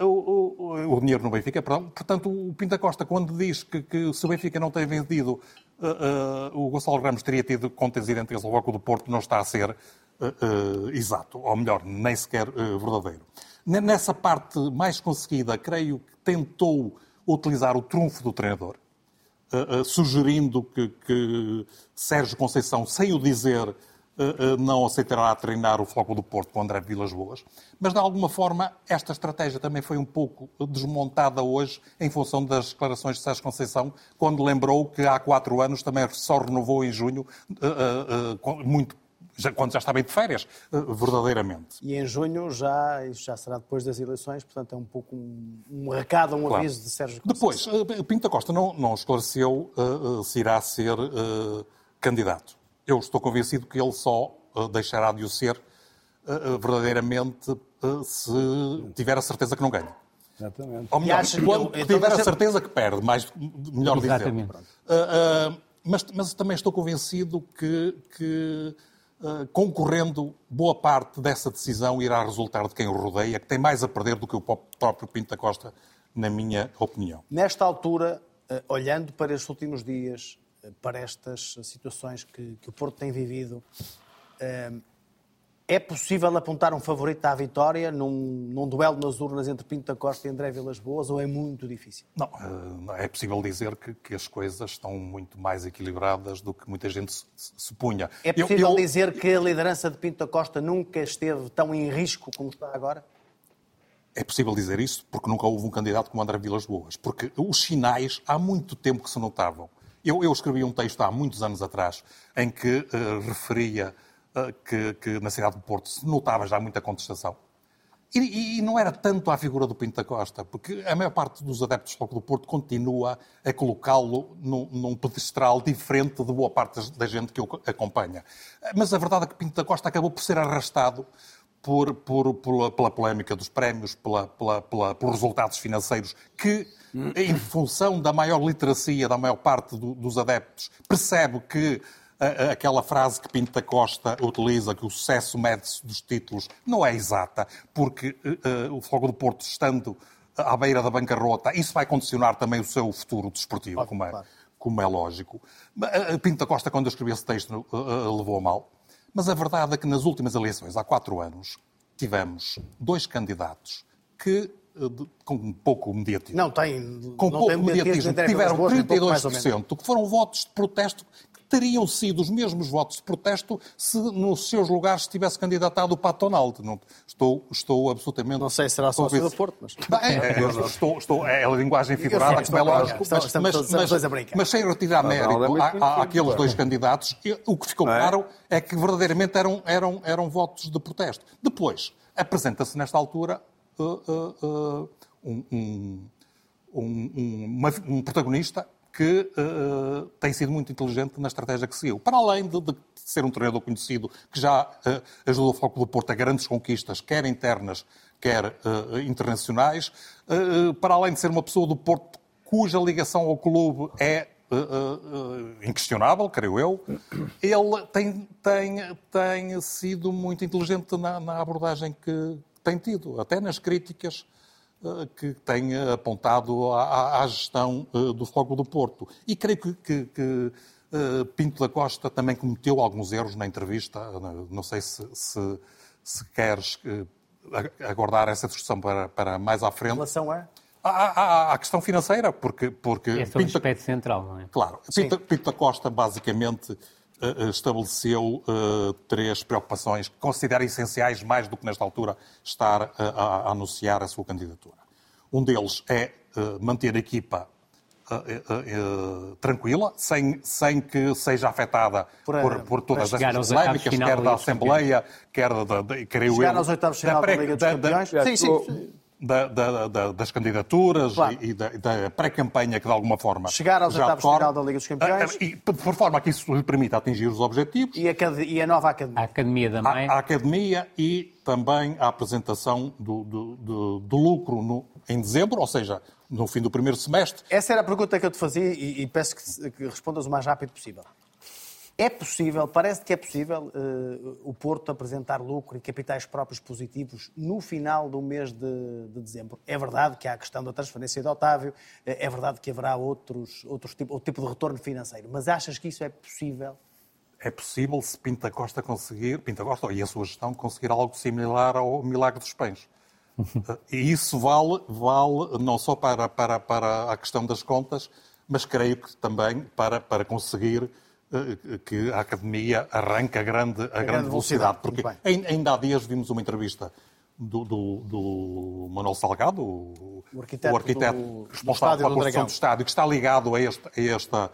o, o, o, dinheiro no Benfica, perdão. Portanto, o Pinta Costa, quando diz que, que se o Benfica não tem vendido, uh, uh, o Gonçalo Ramos teria tido contas idênticas ao Bloco do Porto, não está a ser uh, exato. Ou melhor, nem sequer verdadeiro. Nessa parte mais conseguida, creio que tentou utilizar o trunfo do treinador uh, sugerindo que, que, Sérgio Conceição, sem o dizer, uh, não aceitará treinar o Foco do Porto com André Vilas Boas. Mas, de alguma forma, esta estratégia também foi um pouco desmontada hoje em função das declarações de Sérgio Conceição, quando lembrou que há quatro anos também só renovou em junho, muito já, quando já está bem de férias, eh, verdadeiramente. E em junho já, isso já será depois das eleições, portanto é um pouco um, um recado, um claro. aviso de Sérgio Conceição. Depois, uh, Pinto da Costa não, não esclareceu uh, uh, se irá ser candidato. Eu estou convencido que ele só deixará de o ser verdadeiramente se tiver a certeza que não ganha. Exatamente. Ou melhor, quando então, tiver a certeza que perde, mais, melhor Exatamente. dizer. mas, mas também estou convencido que, que eh, concorrendo, boa parte dessa decisão irá resultar de quem o rodeia, que tem mais a perder do que o próprio Pinto da Costa, na minha opinião. Nesta altura, eh, olhando para estes últimos dias, eh, para estas situações que, que o Porto tem vivido, é possível apontar um favorito à vitória num, num, duelo nas urnas entre Pinto da Costa e André Vilas Boas ou é muito difícil? Não, é possível dizer que, que as coisas estão muito mais equilibradas do que muita gente supunha. É possível eu, eu... dizer que a liderança de Pinto da Costa nunca esteve tão em risco como está agora? É possível dizer isso porque nunca houve um candidato como André Vilas Boas. Porque os sinais há muito tempo que se notavam. Eu, eu escrevi um texto há muitos anos atrás em que uh, referia eh, que, que, na cidade do Porto se notava já muita contestação. E, e, não era tanto à figura do Pinto da Costa, porque a maior parte dos adeptos do do Porto continua a colocá-lo num, num, pedestral diferente de boa parte da gente que o acompanha. Mas a verdade é que Pinto da Costa acabou por ser arrastado por, por, pela, pela polémica dos prémios, pela, pela, pelos resultados financeiros, que, em função da maior literacia da maior parte do, dos adeptos, percebe que aquela frase que Pinto da Costa utiliza, que o sucesso mede-se dos títulos, não é exata, porque uh, o Fogo do Porto, estando à beira da bancarrota, isso vai condicionar também o seu futuro desportivo, claro, como, é, claro. como é lógico. Pinto da Costa, quando escreveu esse texto, uh, levou a mal. Mas a verdade é que nas últimas eleições, há quatro anos, tivemos dois candidatos que com pouco mediatismo. Não tem. Com não pouco mediatismo, tiveram 32%, que foram votos de protesto teriam sido os mesmos votos de protesto se nos seus lugares tivesse candidatado o Pato Donald. Não, estou, estou absolutamente... Não sei se será sócio do Porto, mas... Bem, é, estou, estou, é a linguagem figurada, como é lógico, mas, mas, mas, mas, sem retirar mérito àqueles dois candidatos, o que ficou claro é que verdadeiramente eram, eram, eram votos de protesto. Depois, apresenta-se nesta altura uh, uh, uh, um, um, um, um protagonista que uh, tem sido muito inteligente na estratégia que seguiu. Para além de, de ser um treinador conhecido que já uh, ajudou o Foco do Porto a grandes conquistas, quer internas, quer uh, internacionais, para além de ser uma pessoa do Porto cuja ligação ao clube é inquestionável, creio eu, ele tem, tem, tem sido muito inteligente na, na abordagem que tem tido, até nas críticas que tem apontado à, à gestão eh, do Fogo do Porto. E creio que, que, que eh, Pinto da Costa também cometeu alguns erros na entrevista. Não sei se, se, se queres aguardar essa discussão para, para mais à frente. Em relação a? À, à, questão financeira, porque... porque Esse é o aspecto central, não é? Claro. Pinto, Pinto da Costa, basicamente, estabeleceu uh, três preocupações que considera essenciais, mais do que nesta altura estar uh, a, anunciar a sua candidatura. Um deles é manter a equipa tranquila, sem, sem que seja afetada por, por, por todas as polémicas, quer da Assembleia, quer da, da, creio chegar eu, aos oitavos de final da, da Liga dos Campeões. sim, sim da, da, da, das candidaturas claro. e, e da, da pré-campanha que, de alguma forma. Chegar aos oitavos de final da Liga dos Campeões. E, por forma que isso lhe permita atingir os objetivos. E a, e a nova academia. A academia da mãe. A, a academia e também a apresentação do, do, do, do lucro no, em dezembro, ou seja, no fim do primeiro semestre. Essa era a pergunta que eu te fazia e, e peço que, que, respondas o mais rápido possível. É possível, parece que é possível, uh, o Porto apresentar lucro e capitais próprios positivos no final do mês de, de, dezembro. É verdade que há a questão da transferência de Otávio, é verdade que haverá outros, outros tipo, outro tipo de retorno financeiro, mas achas que isso é possível? É possível se Pinta Costa conseguir, Pinta Costa e a sua gestão conseguir algo similar ao milagre dos pães. E isso vale, vale não só para, para, para a questão das contas, mas creio que também para, para conseguir que a Academia arranque a grande, a, a grande, grande velocidade. velocidade. Porque ainda há dias vims uma entrevista do, do, do Manuel Salgado, o, o arquiteto, o arquiteto do, responsável pela construção do, do estádio, que está ligado a, este, a, esta,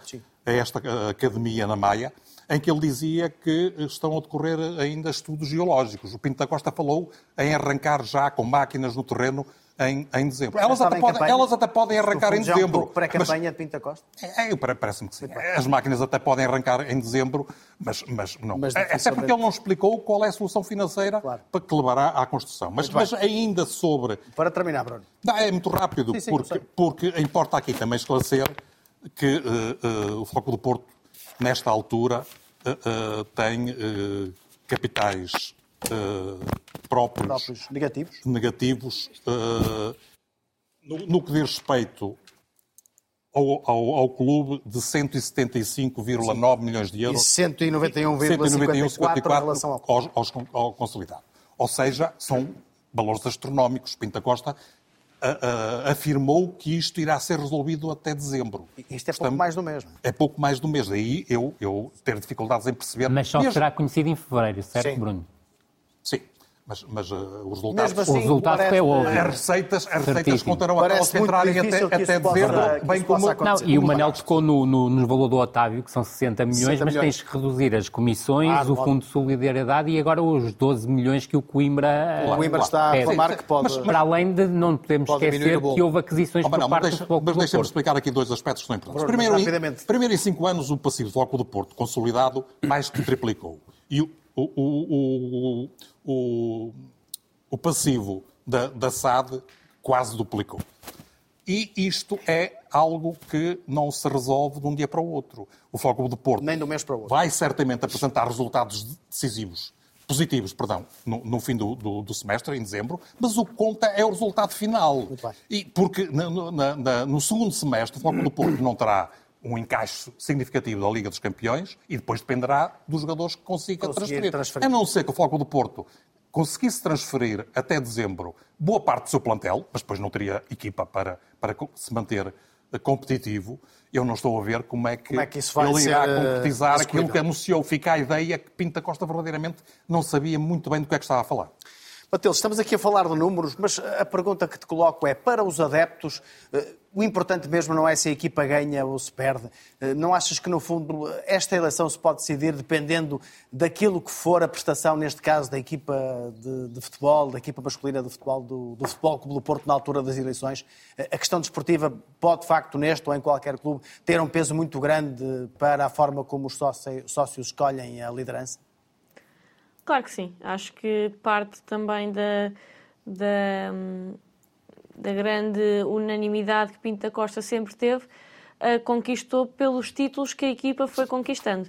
a esta Academia na Maia, em que ele dizia que estão a decorrer ainda estudos geológicos. O Pinto da Costa falou em arrancar já com máquinas no terreno em, em dezembro. Elas até, podem, elas até, podem, arrancar em dezembro. Pré-campanha de Pinta Costa? É, é, parece-me que sim. As máquinas até podem arrancar em dezembro, mas, mas não. Mas é, até porque ele não explicou qual é a solução financeira claro. para que levará à construção. Mas, mas ainda sobre. Para terminar, Bruno. Não, é muito rápido, sim, sim, porque, porque importa aqui também esclarecer que uh, uh, o Foco do Porto nesta altura, uh, tem uh, capitais próprios, próprios, negativos, negativos no, no, que diz respeito ao, ao, ao clube de 175,9 milhões de euros. E 191,54 em relação ao, ao, ao consolidado. Ou seja, são valores astronómicos. Pinta Costa uh, afirmou que isto irá ser resolvido até dezembro. Isto é pouco mais do mesmo. É pouco mais do mês. Daí eu, eu ter dificuldades em perceber. Mas só mesmo... será conhecido em fevereiro, certo, Sim. Bruno? Sim. Mas, mas uh, os resultados. Assim, o resultado é outro. As receitas, as receitas contarão até se entrarem até, até dezembro, bem como. Não, e o Manel tocou no, no, no, valor do Otávio, que são 60 milhões, 60 mas milhões. tens que reduzir as comissões, ah, o Fundo de Solidariedade e agora os 12 milhões que o Coimbra. O Coimbra está a reclamar que pode. Mas, para além de não podemos esquecer que houve aquisições oh, por não, parte mas deixa, do Mas deixa-me explicar aqui dois aspectos que são importantes. Primeiro, em, primeiro, em cinco anos, o passivo do Floco do Porto, consolidado, mais que triplicou. E o, o, o, o o passivo da, da SAD quase duplicou. E isto é algo que não se resolve de um dia para o outro. O Foco do Porto Nem do mês para o outro. vai certamente apresentar resultados decisivos, positivos, perdão, no, no fim do, do, do, semestre, em dezembro, mas o que conta é o resultado final. E porque no, na, na, no segundo semestre o Foco do Porto não terá um encaixe significativo da Liga dos Campeões e depois dependerá dos jogadores que consiga transferir. transferir. A não ser que o Foco do Porto conseguisse transferir até dezembro boa parte do seu plantel, mas depois não teria equipa para, para se manter eh, competitivo, eu não estou a ver como é que, como é que ele irá eh, concretizar aquilo que anunciou. Fica a ideia que Pinta Costa verdadeiramente não sabia muito bem do que é que estava a falar. Mateus, estamos aqui a falar de números, mas a pergunta que te coloco é, para os adeptos, eh, o importante mesmo não é se a equipa ganha ou se perde. Eh, não achas que, no fundo, esta eleição se pode decidir dependendo daquilo que for a prestação, neste caso, da equipa de, de futebol, da equipa masculina de futebol, do, do Futebol Clube do Porto, na altura das eleições? Eh, a questão desportiva pode, de facto, neste ou em qualquer clube, ter um peso muito grande para a forma como os sócios escolhem a liderança? Claro que sim. Acho que parte também da, da, da grande unanimidade que Pinto da Costa sempre teve, uh, conquistou pelos títulos que a equipa foi conquistando.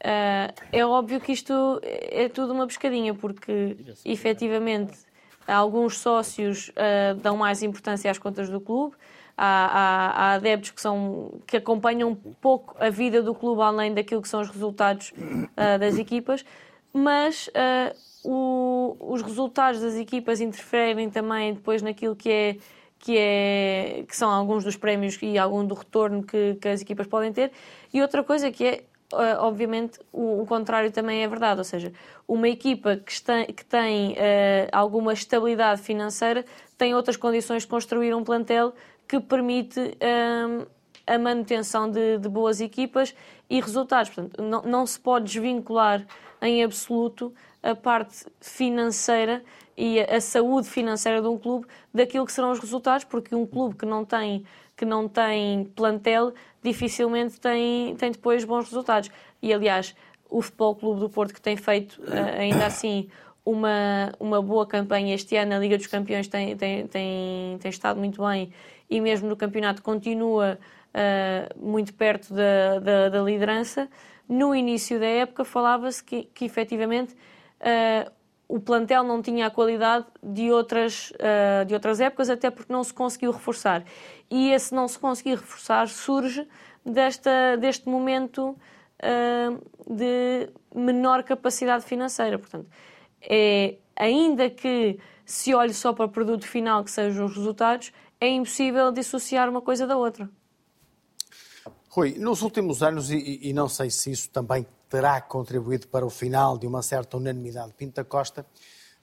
Uh, é óbvio que isto é tudo uma pescadinha, porque efetivamente alguns sócios uh, dão mais importância às contas do clube, há, há, há, adeptos que, são, que acompanham pouco a vida do clube além daquilo que são os resultados uh, das equipas mas uh, o, os resultados das equipas interferem também depois naquilo que é que, é, que são alguns dos prémios e algum do retorno que, que as equipas podem ter. E outra coisa que é, uh, obviamente, o, o, contrário também é verdade, ou seja, uma equipa que, está, que tem uh, alguma estabilidade financeira tem outras condições de construir um plantel que permite a manutenção de, de, boas equipas e resultados. Portanto, não, não se pode desvincular em absoluto a parte financeira e a saúde financeira de um clube daquilo que serão os resultados, porque um clube que não tem, que não tem plantel dificilmente tem, tem depois bons resultados. E aliás, o Futebol Clube do Porto, que tem feito eh, ainda assim uma, uma boa campanha este ano. A Liga dos Campeões tem, tem, tem, tem estado muito bem e mesmo no campeonato continua uh, muito perto da, da, da, liderança. No início da época falava-se que, que efetivamente uh, o plantel não tinha a qualidade de outras, uh, de outras épocas, até porque não se conseguiu reforçar. E esse não se conseguir reforçar surge desta, deste momento de menor capacidade financeira. Portanto, é, ainda que se olhe só para o produto final, que sejam os resultados, é impossível dissociar uma coisa da outra. Rui, nos últimos anos, e, e, não sei se isso também terá contribuído para o final de uma certa unanimidade de Pinta Costa,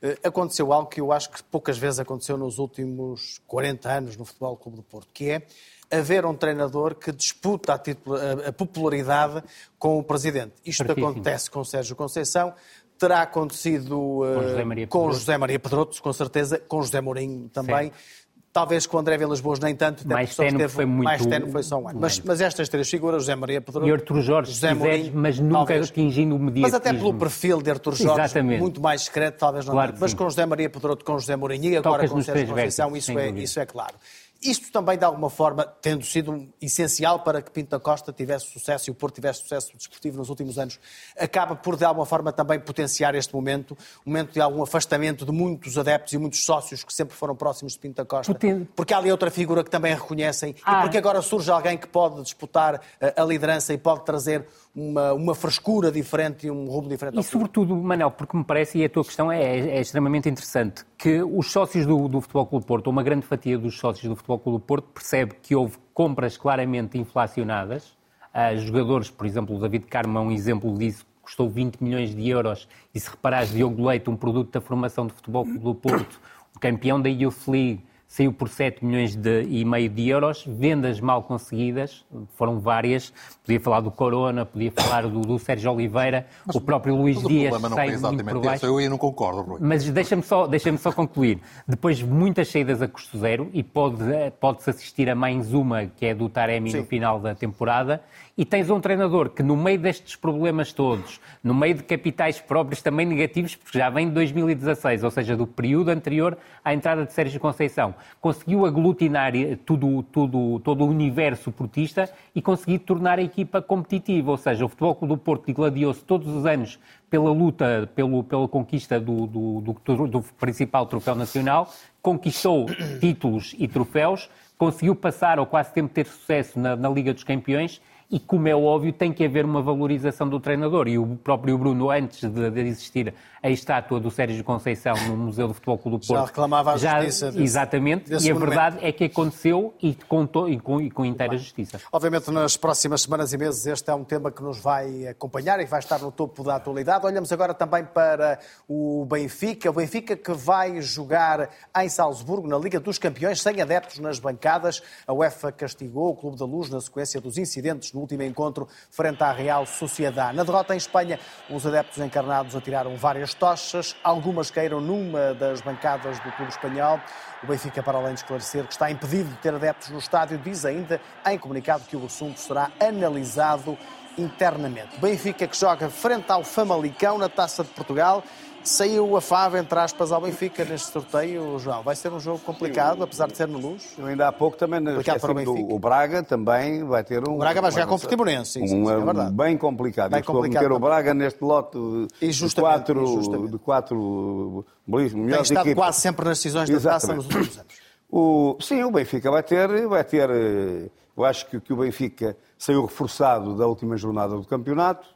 eh, aconteceu algo que eu acho que poucas vezes aconteceu nos últimos 40 anos no Futebol Clube do Porto, que é haver um treinador que disputa a, titulo, a, popularidade com o presidente. Isto acontece com Sérgio Conceição, terá acontecido com, José Maria, com José Maria Pedroto, com certeza, com José Mourinho também. Certo. Talvez com André Vilas Boas nem tanto, mais tenue foi muito... Mais tenue foi só um ano. Mas, mas, estas três figuras, José Maria Pedroto... E Artur Jorge, José Mourinho, mas nunca talvez, atingindo o mediatismo. Mas até pelo perfil de Artur Jorge, Exatamente. muito mais secreto, talvez não claro Mas com José Maria Pedroto, com José Mourinho e agora Tocas com Sérgio Conceição, isso é, isso é claro. Isto também, de alguma forma, tendo sido essencial para que Pinto da Costa tivesse sucesso e o Porto tivesse sucesso desportivo nos últimos anos, acaba por, de alguma forma, também potenciar este momento, um momento de algum afastamento de muitos adeptos e muitos sócios que sempre foram próximos de Pinto da Costa. Porque há ali outra figura que também reconhecem ah. e porque agora surge alguém que pode disputar eh, a liderança e pode trazer uma, uma frescura diferente e um rumo diferente. E sobretudo, Manel, porque me parece, e a tua questão é, é extremamente interessante, que os sócios do, do Futebol Clube Porto, ou uma grande fatia dos sócios do Futebol Clube Porto, percebe que houve compras claramente inflacionadas. Uh, jogadores, por exemplo, o David Carmo é um exemplo disso, custou 20 milhões de euros, e se reparares, Diogo Leite, um produto da formação do Futebol Clube do Porto, o campeão da Youth League, saiu por 7 milhões de, e meio de euros, vendas mal conseguidas, foram várias, podia falar do Corona, podia falar do, do Sérgio Oliveira, mas, o próprio Luís Dias o não foi muito por baixo. eu aí não concordo, Rui. Mas deixa-me só, deixa só concluir. Depois muitas saídas a custo zero e pode-se pode assistir a mais uma, que é do Taremi Sim. no final da temporada, e tens um treinador que, no meio destes problemas todos, no meio de capitais próprios também negativos, porque já vem de 2016, ou seja, do período anterior à entrada de Sérgio Conceição, conseguiu aglutinar tudo, tudo, todo o universo portista e conseguiu tornar a equipa competitiva. Ou seja, o Futebol Clube do Porto gladiou-se todos os anos pela luta, pelo, pela conquista do, do, do, do principal troféu nacional, conquistou títulos e troféus, conseguiu passar, ou quase sempre ter sucesso na, na Liga dos Campeões e, como é óbvio, tem que haver uma valorização do treinador. E o próprio Bruno, antes de, de existir a estátua do Sérgio Conceição no Museu do Futebol Clube do Porto... Já reclamava a já, justiça. Desse, exatamente, desse e a verdade é que aconteceu e com, e com, e com inteira Bem, justiça. Obviamente, nas próximas semanas e meses, este é um tema que nos vai acompanhar e que vai estar no topo da atualidade. Olhamos agora também para o Benfica. O Benfica que vai jogar em Salzburgo, na Liga dos Campeões, sem adeptos nas bancadas. A UEFA castigou o Clube da Luz na sequência dos incidentes no último encontro frente à Real Sociedade. Na derrota em Espanha, os adeptos encarnados atiraram várias tochas, algumas caíram numa das bancadas do clube espanhol. O Benfica, para além de esclarecer que está impedido de ter adeptos no estádio, diz ainda em comunicado que o assunto será analisado internamente. Benfica que joga frente ao Famalicão na Taça de Portugal Saiu a fava, entre aspas, ao Benfica neste sorteio, João. Vai ser um jogo complicado, apesar de ser no Luz. Eu ainda há pouco também o, o Braga também vai ter um. O Braga vai jogar com o Portimonense, sim, sim, um, é verdade. Bem complicado. Bem complicado meter o Braga neste lote de, de quatro, de quatro melhores Tem estado equipas. quase sempre nas decisões da taça nos últimos anos. O, sim, o Benfica vai ter, vai ter. Eu acho que, que o Benfica saiu reforçado da última jornada do campeonato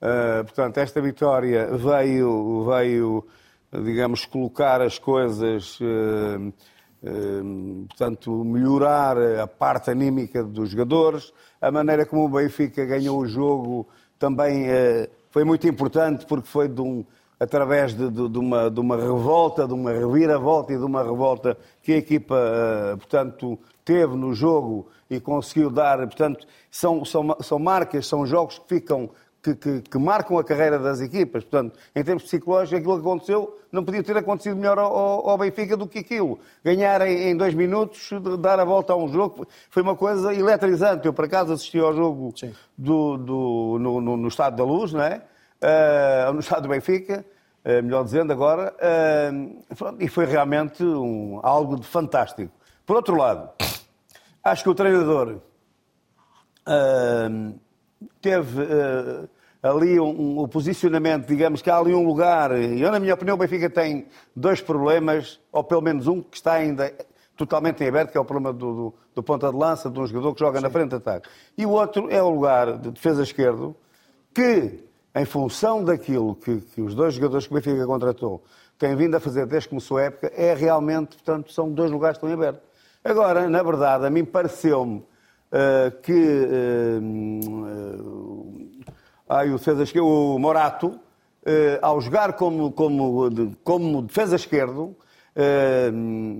Uh, portanto, esta vitória veio, veio, digamos, colocar as coisas, uh, uh, portanto, melhorar a parte anímica dos jogadores. A maneira como o Benfica ganhou o jogo também foi muito importante porque foi de um, através de, de, de, uma, de uma revolta, de uma reviravolta e de uma revolta que a equipa, portanto, teve no jogo e conseguiu dar. Portanto, são, são, são marcas, são jogos que ficam que, que, que, marcam a carreira das equipas. Portanto, em termos psicológicos, aquilo que aconteceu não podia ter acontecido melhor ao, ao Benfica do que aquilo. Ganhar em, em, dois minutos, dar a volta a um jogo, foi uma coisa eletrizante. Eu, por acaso, assisti ao jogo do, do, no, no, no Estado da Luz, não é? Uh, no Estado do Benfica. uh, melhor dizendo agora, uh, e foi realmente um, algo de fantástico. Por outro lado, acho que o treinador uh, teve ali um, um, posicionamento, digamos que há ali um lugar, e eu, na minha opinião, o Benfica tem dois problemas, ou pelo menos um que está ainda totalmente em aberto, que é o problema do, do, do ponta de lança, de um jogador que joga Sim. na frente de ataque. E o outro é o lugar de defesa esquerdo, que, em função daquilo que, que os dois jogadores que o Benfica contratou têm vindo a fazer desde que começou a época, é realmente, portanto, são dois lugares que estão em aberto. Agora, na verdade, a mim pareceu-me uh, que uh, Ai, o defesa esquerdo, o Morato, eh, ao jogar como, como, como defesa esquerdo eh,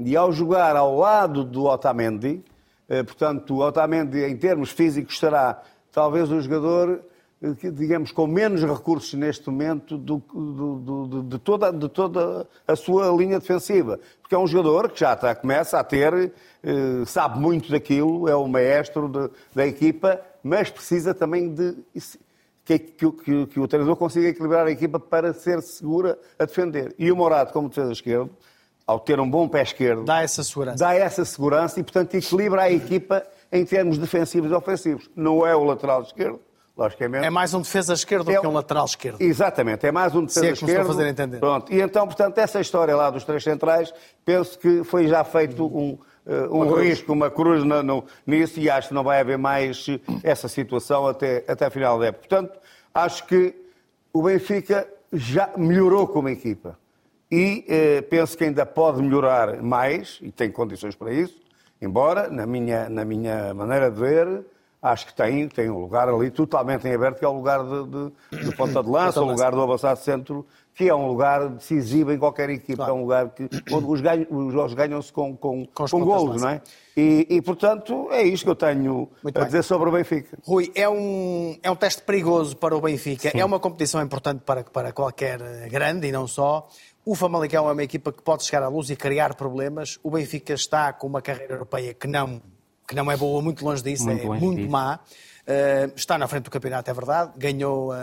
e ao jogar ao lado do Otamendi, eh, portanto, o Otamendi, em termos físicos, será talvez o jogador digamos, com menos recursos neste momento do, do, do, de, toda, de toda a sua linha defensiva. Porque é um jogador que já está, começa a ter, sabe muito daquilo, é o maestro de, da equipa, mas precisa também de que, que, que, que, o treinador consiga equilibrar a equipa para ser segura a defender. E o Morato, como defesa esquerdo, ao ter um bom pé esquerdo, dá essa segurança. Dá essa segurança e, portanto, equilibra a equipa em termos defensivos e ofensivos. Não é o lateral esquerdo, logicamente. É mais um defesa esquerdo é, do que um lateral esquerdo. Exatamente, é mais um defesa é esquerdo. fazer entender. Pronto. E então, portanto, essa história lá dos três centrais, penso que foi já feito um uh, um uma risco, uma cruz no, no, nisso e acho que não vai haver mais essa situação até, até a final da época. Portanto, acho que o Benfica já melhorou como equipa e eh, penso que ainda pode melhorar mais e tem condições para isso, embora, na minha, na minha maneira de ver, acho que tem, tem um lugar ali totalmente em aberto, que é o lugar de, de, de ponta de lança, o lugar do avançado centro que é um lugar decisivo em qualquer equipa, claro. é um lugar que, onde os, ganho, os jogos ganham-se com, com, com, com golos, não é? E, e, portanto, é isto que eu tenho Muito a bem. dizer sobre o Benfica. Rui, é um, é um teste perigoso para o Benfica, Sim. é uma competição importante para, para qualquer grande e não só. O Famalicão é uma equipa que pode chegar à luz e criar problemas. O Benfica está com uma carreira europeia que não, que não é boa, muito longe disso, muito é longe muito disso. má. Uh, está na frente do campeonato, é verdade, ganhou uh,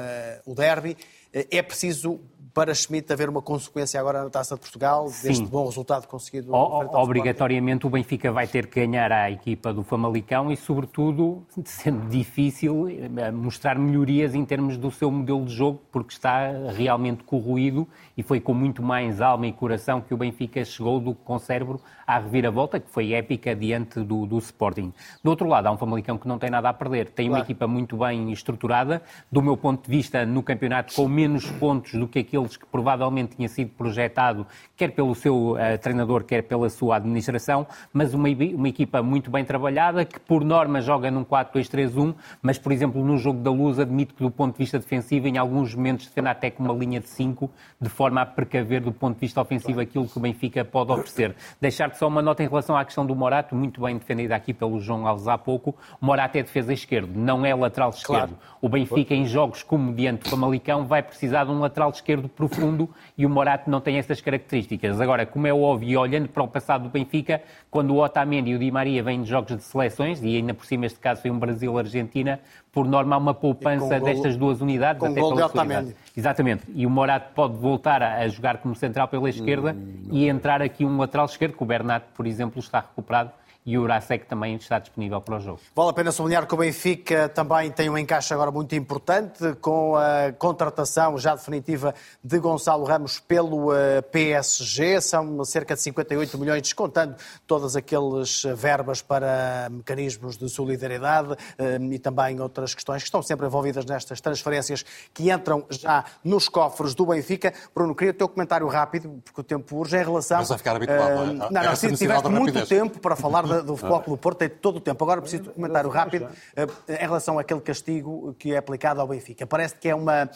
o derby. Uh, é preciso para Schmidt haver uma consequência agora na Taça de Portugal, Sim. deste bom resultado conseguido? O, obrigatoriamente o Benfica vai ter que ganhar à equipa do Famalicão e, sobretudo, sendo difícil, eh, mostrar melhorias em termos do seu modelo de jogo, porque está realmente corroído e foi com muito mais alma e coração que o Benfica chegou do que com cérebro à reviravolta, que foi épica diante do, do Sporting. Do outro lado, há um Famalicão que não tem nada a perder, tem claro. uma equipa muito bem estruturada, do meu ponto de vista, no campeonato com menos pontos do que aqueles que provavelmente tinha sido projetado, quer pelo seu uh, treinador, quer pela sua administração, mas uma, uma equipa muito bem trabalhada, que por norma joga num 4-2-3-1, mas, por exemplo, no jogo da luz, admito que do ponto de vista defensivo, em alguns momentos defende até com uma linha de 5, de forma a precaver do ponto de vista ofensivo aquilo que o Benfica pode oferecer. Deixar só uma nota em relação à questão do Morato, muito bem defendida aqui pelo João Alves há pouco. O Morato é defesa esquerdo, não é lateral esquerdo. Claro. O Benfica, em jogos como diante do Famalicão, vai precisar de um lateral esquerdo profundo e o Morato não tem essas características. Agora, como é óbvio, e olhando para o passado do Benfica, quando o Otamendi e o Di Maria vêm de jogos de seleções, e ainda por cima este caso foi um Brasil-Argentina, por norma há uma poupança destas duas unidades. Com até gol de Otamendi. Exatamente. E o Morato pode voltar a, jogar como central pela esquerda hum, e entrar aqui um lateral esquerdo, que o Bernat, por exemplo, está recuperado e o Urasek também está disponível para o jogo. Vale a pena sublinhar que o Benfica também tem um encaixe agora muito importante com a contratação já definitiva de Gonçalo Ramos pelo eh, PSG. São cerca de 58 milhões, descontando todas aquelas verbas para mecanismos de solidariedade eh, e também outras questões que estão sempre envolvidas nestas transferências que entram já nos cofres do Benfica. Bruno, queria o teu comentário rápido, porque o tempo urge em relação... Mas a ficar habituado. Uh, não, não, se tiveste muito tempo para falar de do Futebol Clube Porto tem todo o tempo. Agora preciso de um comentário rápido eh, em relação àquele castigo que é aplicado ao Benfica. Parece que é uma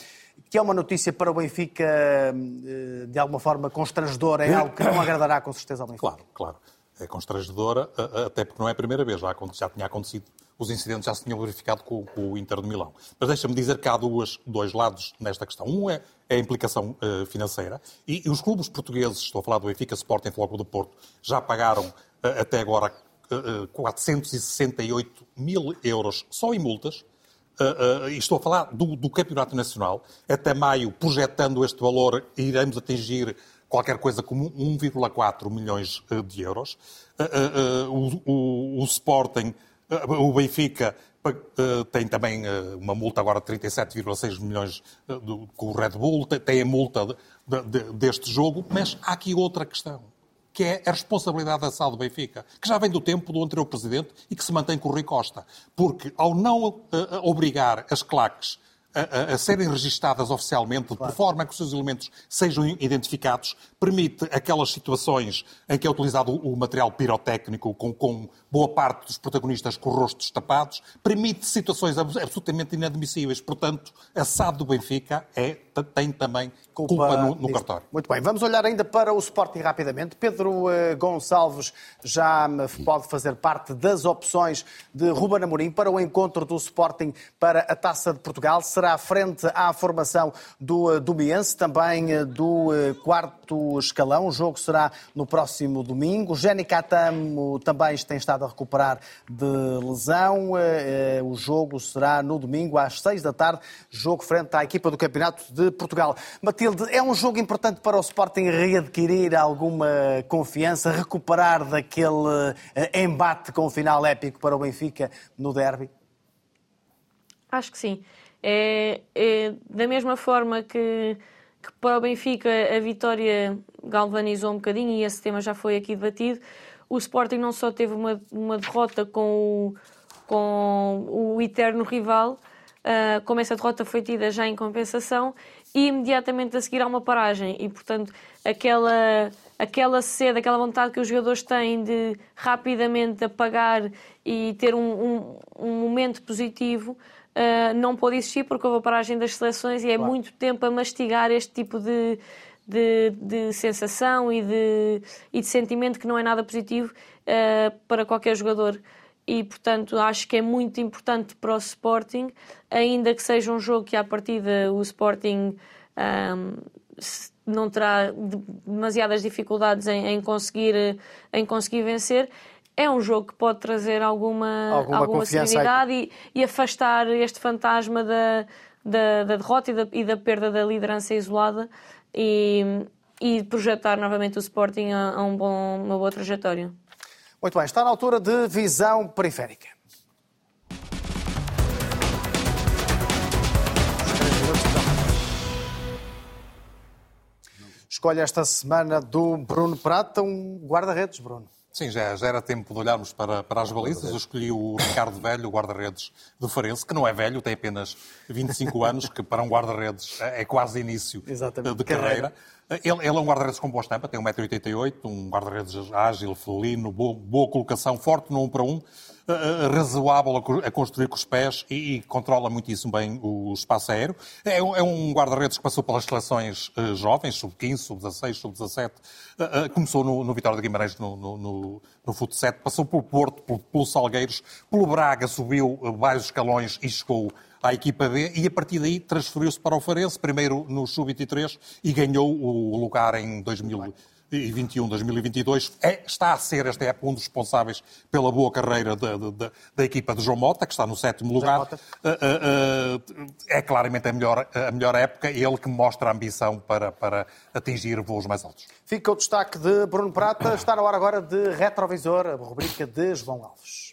que é uma notícia para o Benfica eh, de alguma forma constrangedora, é algo que não agradará com certeza ao Benfica. Claro, claro. É constrangedora, eh, até porque não é a primeira vez, já, já tinha acontecido, os incidentes já se tinham verificado com, com o Inter de Milão. Mas deixa-me dizer que há duas, dois lados nesta questão. Um é, é a implicação financeira, e, os clubes portugueses, estou a falar do Benfica, Sporting Futebol do Porto, já pagaram até agora 468 mil euros só em multas. uh, e estou a falar do, do, Campeonato Nacional, até maio, projetando este valor, iremos atingir qualquer coisa como 1,4 milhões de euros. O, o, o, Sporting, o Benfica, tem também uma multa agora de 37,6 milhões com o Red Bull, tem a multa de, de, deste jogo, mas há aqui outra questão que é a responsabilidade da SAD do Benfica, que já vem do tempo do anterior presidente e que se mantém com o Rui Costa. Porque ao não uh, obrigar as claques a, a, serem registadas oficialmente, claro. por forma que os seus elementos sejam identificados, permite aquelas situações em que é utilizado o material pirotécnico com, com boa parte dos protagonistas com rostos tapados, permite situações absolutamente inadmissíveis. Portanto, a SAD do Benfica é, tem também culpa, culpa no, no cartório. Muito bem, vamos olhar ainda para o Sporting rapidamente. Pedro uh, Gonçalves já pode fazer parte das opções de Ruben Amorim para o encontro do Sporting para a Taça de Portugal. Será frente à formação do, uh, do Biense, também uh, do quarto escalão. O jogo será no próximo domingo. Jenny Catamo também tem estado a recuperar de lesão. Eh, eh, o jogo será no domingo às seis da tarde, jogo frente à equipa do Campeonato de Portugal. Matilde, é um jogo importante para o Sporting readquirir alguma confiança, recuperar daquele eh, embate com o final épico para o Benfica no derby? Acho que sim. É, é da mesma forma que, que para o Benfica a vitória galvanizou um bocadinho, e esse tema já foi aqui debatido, o Sporting não só teve uma, uma derrota com o, com o eterno rival, uh, como essa derrota foi tida já em compensação, e imediatamente a seguir há uma paragem. E, portanto, aquela, aquela sede, aquela vontade que os jogadores têm de rapidamente apagar e ter um, um, um momento positivo. Uh, não pode existir porque houve a paragem das seleções e é claro. muito tempo a mastigar este tipo de, de, de sensação e de, e de sentimento que não é nada positivo uh, para qualquer jogador. E, portanto, acho que é muito importante para o Sporting, ainda que seja um jogo que, à partida, o Sporting um, não terá demasiadas dificuldades em, em, conseguir, em conseguir vencer é um jogo que pode trazer alguma, alguma, alguma serenidade e, e, afastar este fantasma da, da, da derrota e da, e da, perda da liderança isolada e, e projetar novamente o Sporting a, a um bom, uma boa trajetória. Muito bem, está na altura de visão periférica. Escolhe esta semana do Bruno Prata, um guarda-redes, Bruno. Sim, já, já era tempo de olharmos para, para as balizas. Eu escolhi o Ricardo Velho, o guarda-redes do Farense, que não é velho, tem apenas 25 anos, que para um guarda-redes é quase início Exatamente. de carreira. Ele, ele, é um guarda-redes com boa estampa, tem 1,88m, um guarda-redes ágil, felino, boa, boa, colocação, forte no 1 para 1 razoável a construir com os pés e, e, controla muitíssimo bem o espaço aéreo. É é um guarda-redes que passou pelas seleções uh, jovens, sub-15, sub-16, sub-17. Uh, uh, começou no, no Vitória de Guimarães no, no, no, no Fute 7, passou pelo Porto, pelo, pelo Salgueiros, pelo Braga, subiu vários escalões e chegou à equipa B e a partir daí transferiu-se para o Farense, primeiro no Sub-23 e ganhou o lugar em 2000. 2021, 2022, é, está a ser esta época um dos responsáveis pela boa carreira da, da, da equipa de João Mota, que está no sétimo lugar. Uh, uh, uh, é claramente a melhor, a melhor época e ele que mostra a ambição para, para atingir voos mais altos. Fica o destaque de Bruno Prata. Está na hora agora de Retrovisor, a rubrica de João Alves.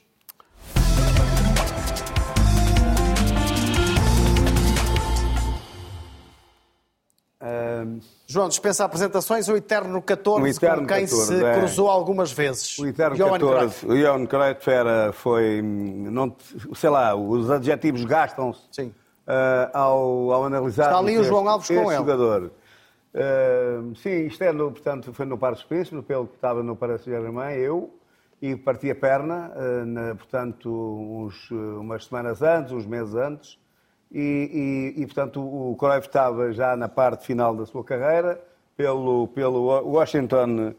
João, dispensa apresentações, o Eterno 14, o eterno com quem 14, se é. cruzou algumas vezes. O Eterno Johan 14, Cruyff. o Johan Cruyff era, foi, não, sei lá, os adjetivos gastam-se uh, ao, ao analisar Está ali o João Alves com ele. jogador. Uh, sim, isto é, no, portanto, foi no Paros Príncipe, pelo que estava no Paris Saint-Germain, eu, e parti a perna, uh, na, portanto, uns, umas semanas antes, uns meses antes, e, e, e, portanto, o Cruyff estava já na parte final da sua carreira, pelo, pelo Washington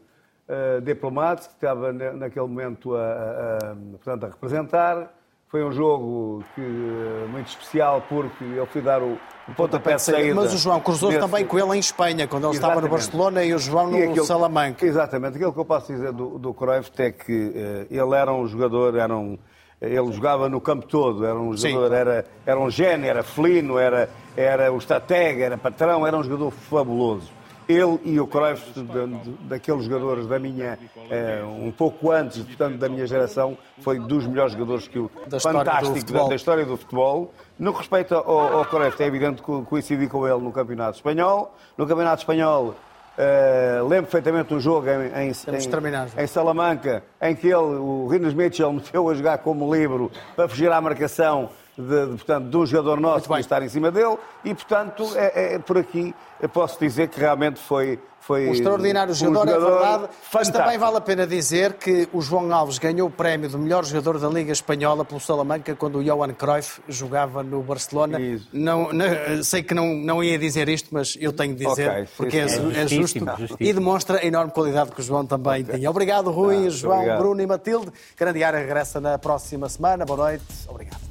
uh, Diplomats, que estava naquele momento a, a, a, portanto, a representar. Foi um jogo que, eh, muito especial porque ele foi dar o, o pontapé de saída. Mas o João cruzou nesse... também com ele em Espanha, quando ele Exatamente. estava no Barcelona e o João no aquilo, Salamanca. Exatamente. Aquilo que eu posso dizer do, do Cruyff é que uh, ele era um jogador, era um, Ele jogava no campo todo, era um jogador, era, era um gênio, era felino, era, era o estratega, era patrão, era um jogador fabuloso. Ele e o Cruyff, daqueles jogadores da minha, eh, um pouco antes, portanto, da minha geração, foi dos melhores jogadores que o da fantástico da, da, história do futebol. No que respeita ao, ao Cruyff, é evidente que coincidi com ele no Campeonato Espanhol. No Campeonato Espanhol, Uh, lembro perfeitamente um jogo em, em, em, em, Salamanca em que ele, o Rinas Mitchell, meteu a jogar como livro para fugir à marcação de, de, portanto, de um jogador nosso que estar em cima dele e, portanto, é, é, por aqui eu posso dizer que realmente foi, foi um extraordinário jogador, um jogador é verdade, fantástico. mas também vale a pena dizer que o João Alves ganhou o prémio do melhor jogador da Liga Espanhola pelo Salamanca quando o Johan Cruyff jogava no Barcelona. Não, não, sei que não, não ia dizer isto, mas eu tenho de dizer, okay, porque é, é, justo e demonstra a enorme qualidade que o João também okay. tinha. Obrigado, Rui, ah, João, obrigado. Bruno e Matilde. Grande área regressa na próxima semana. Boa noite. Obrigado.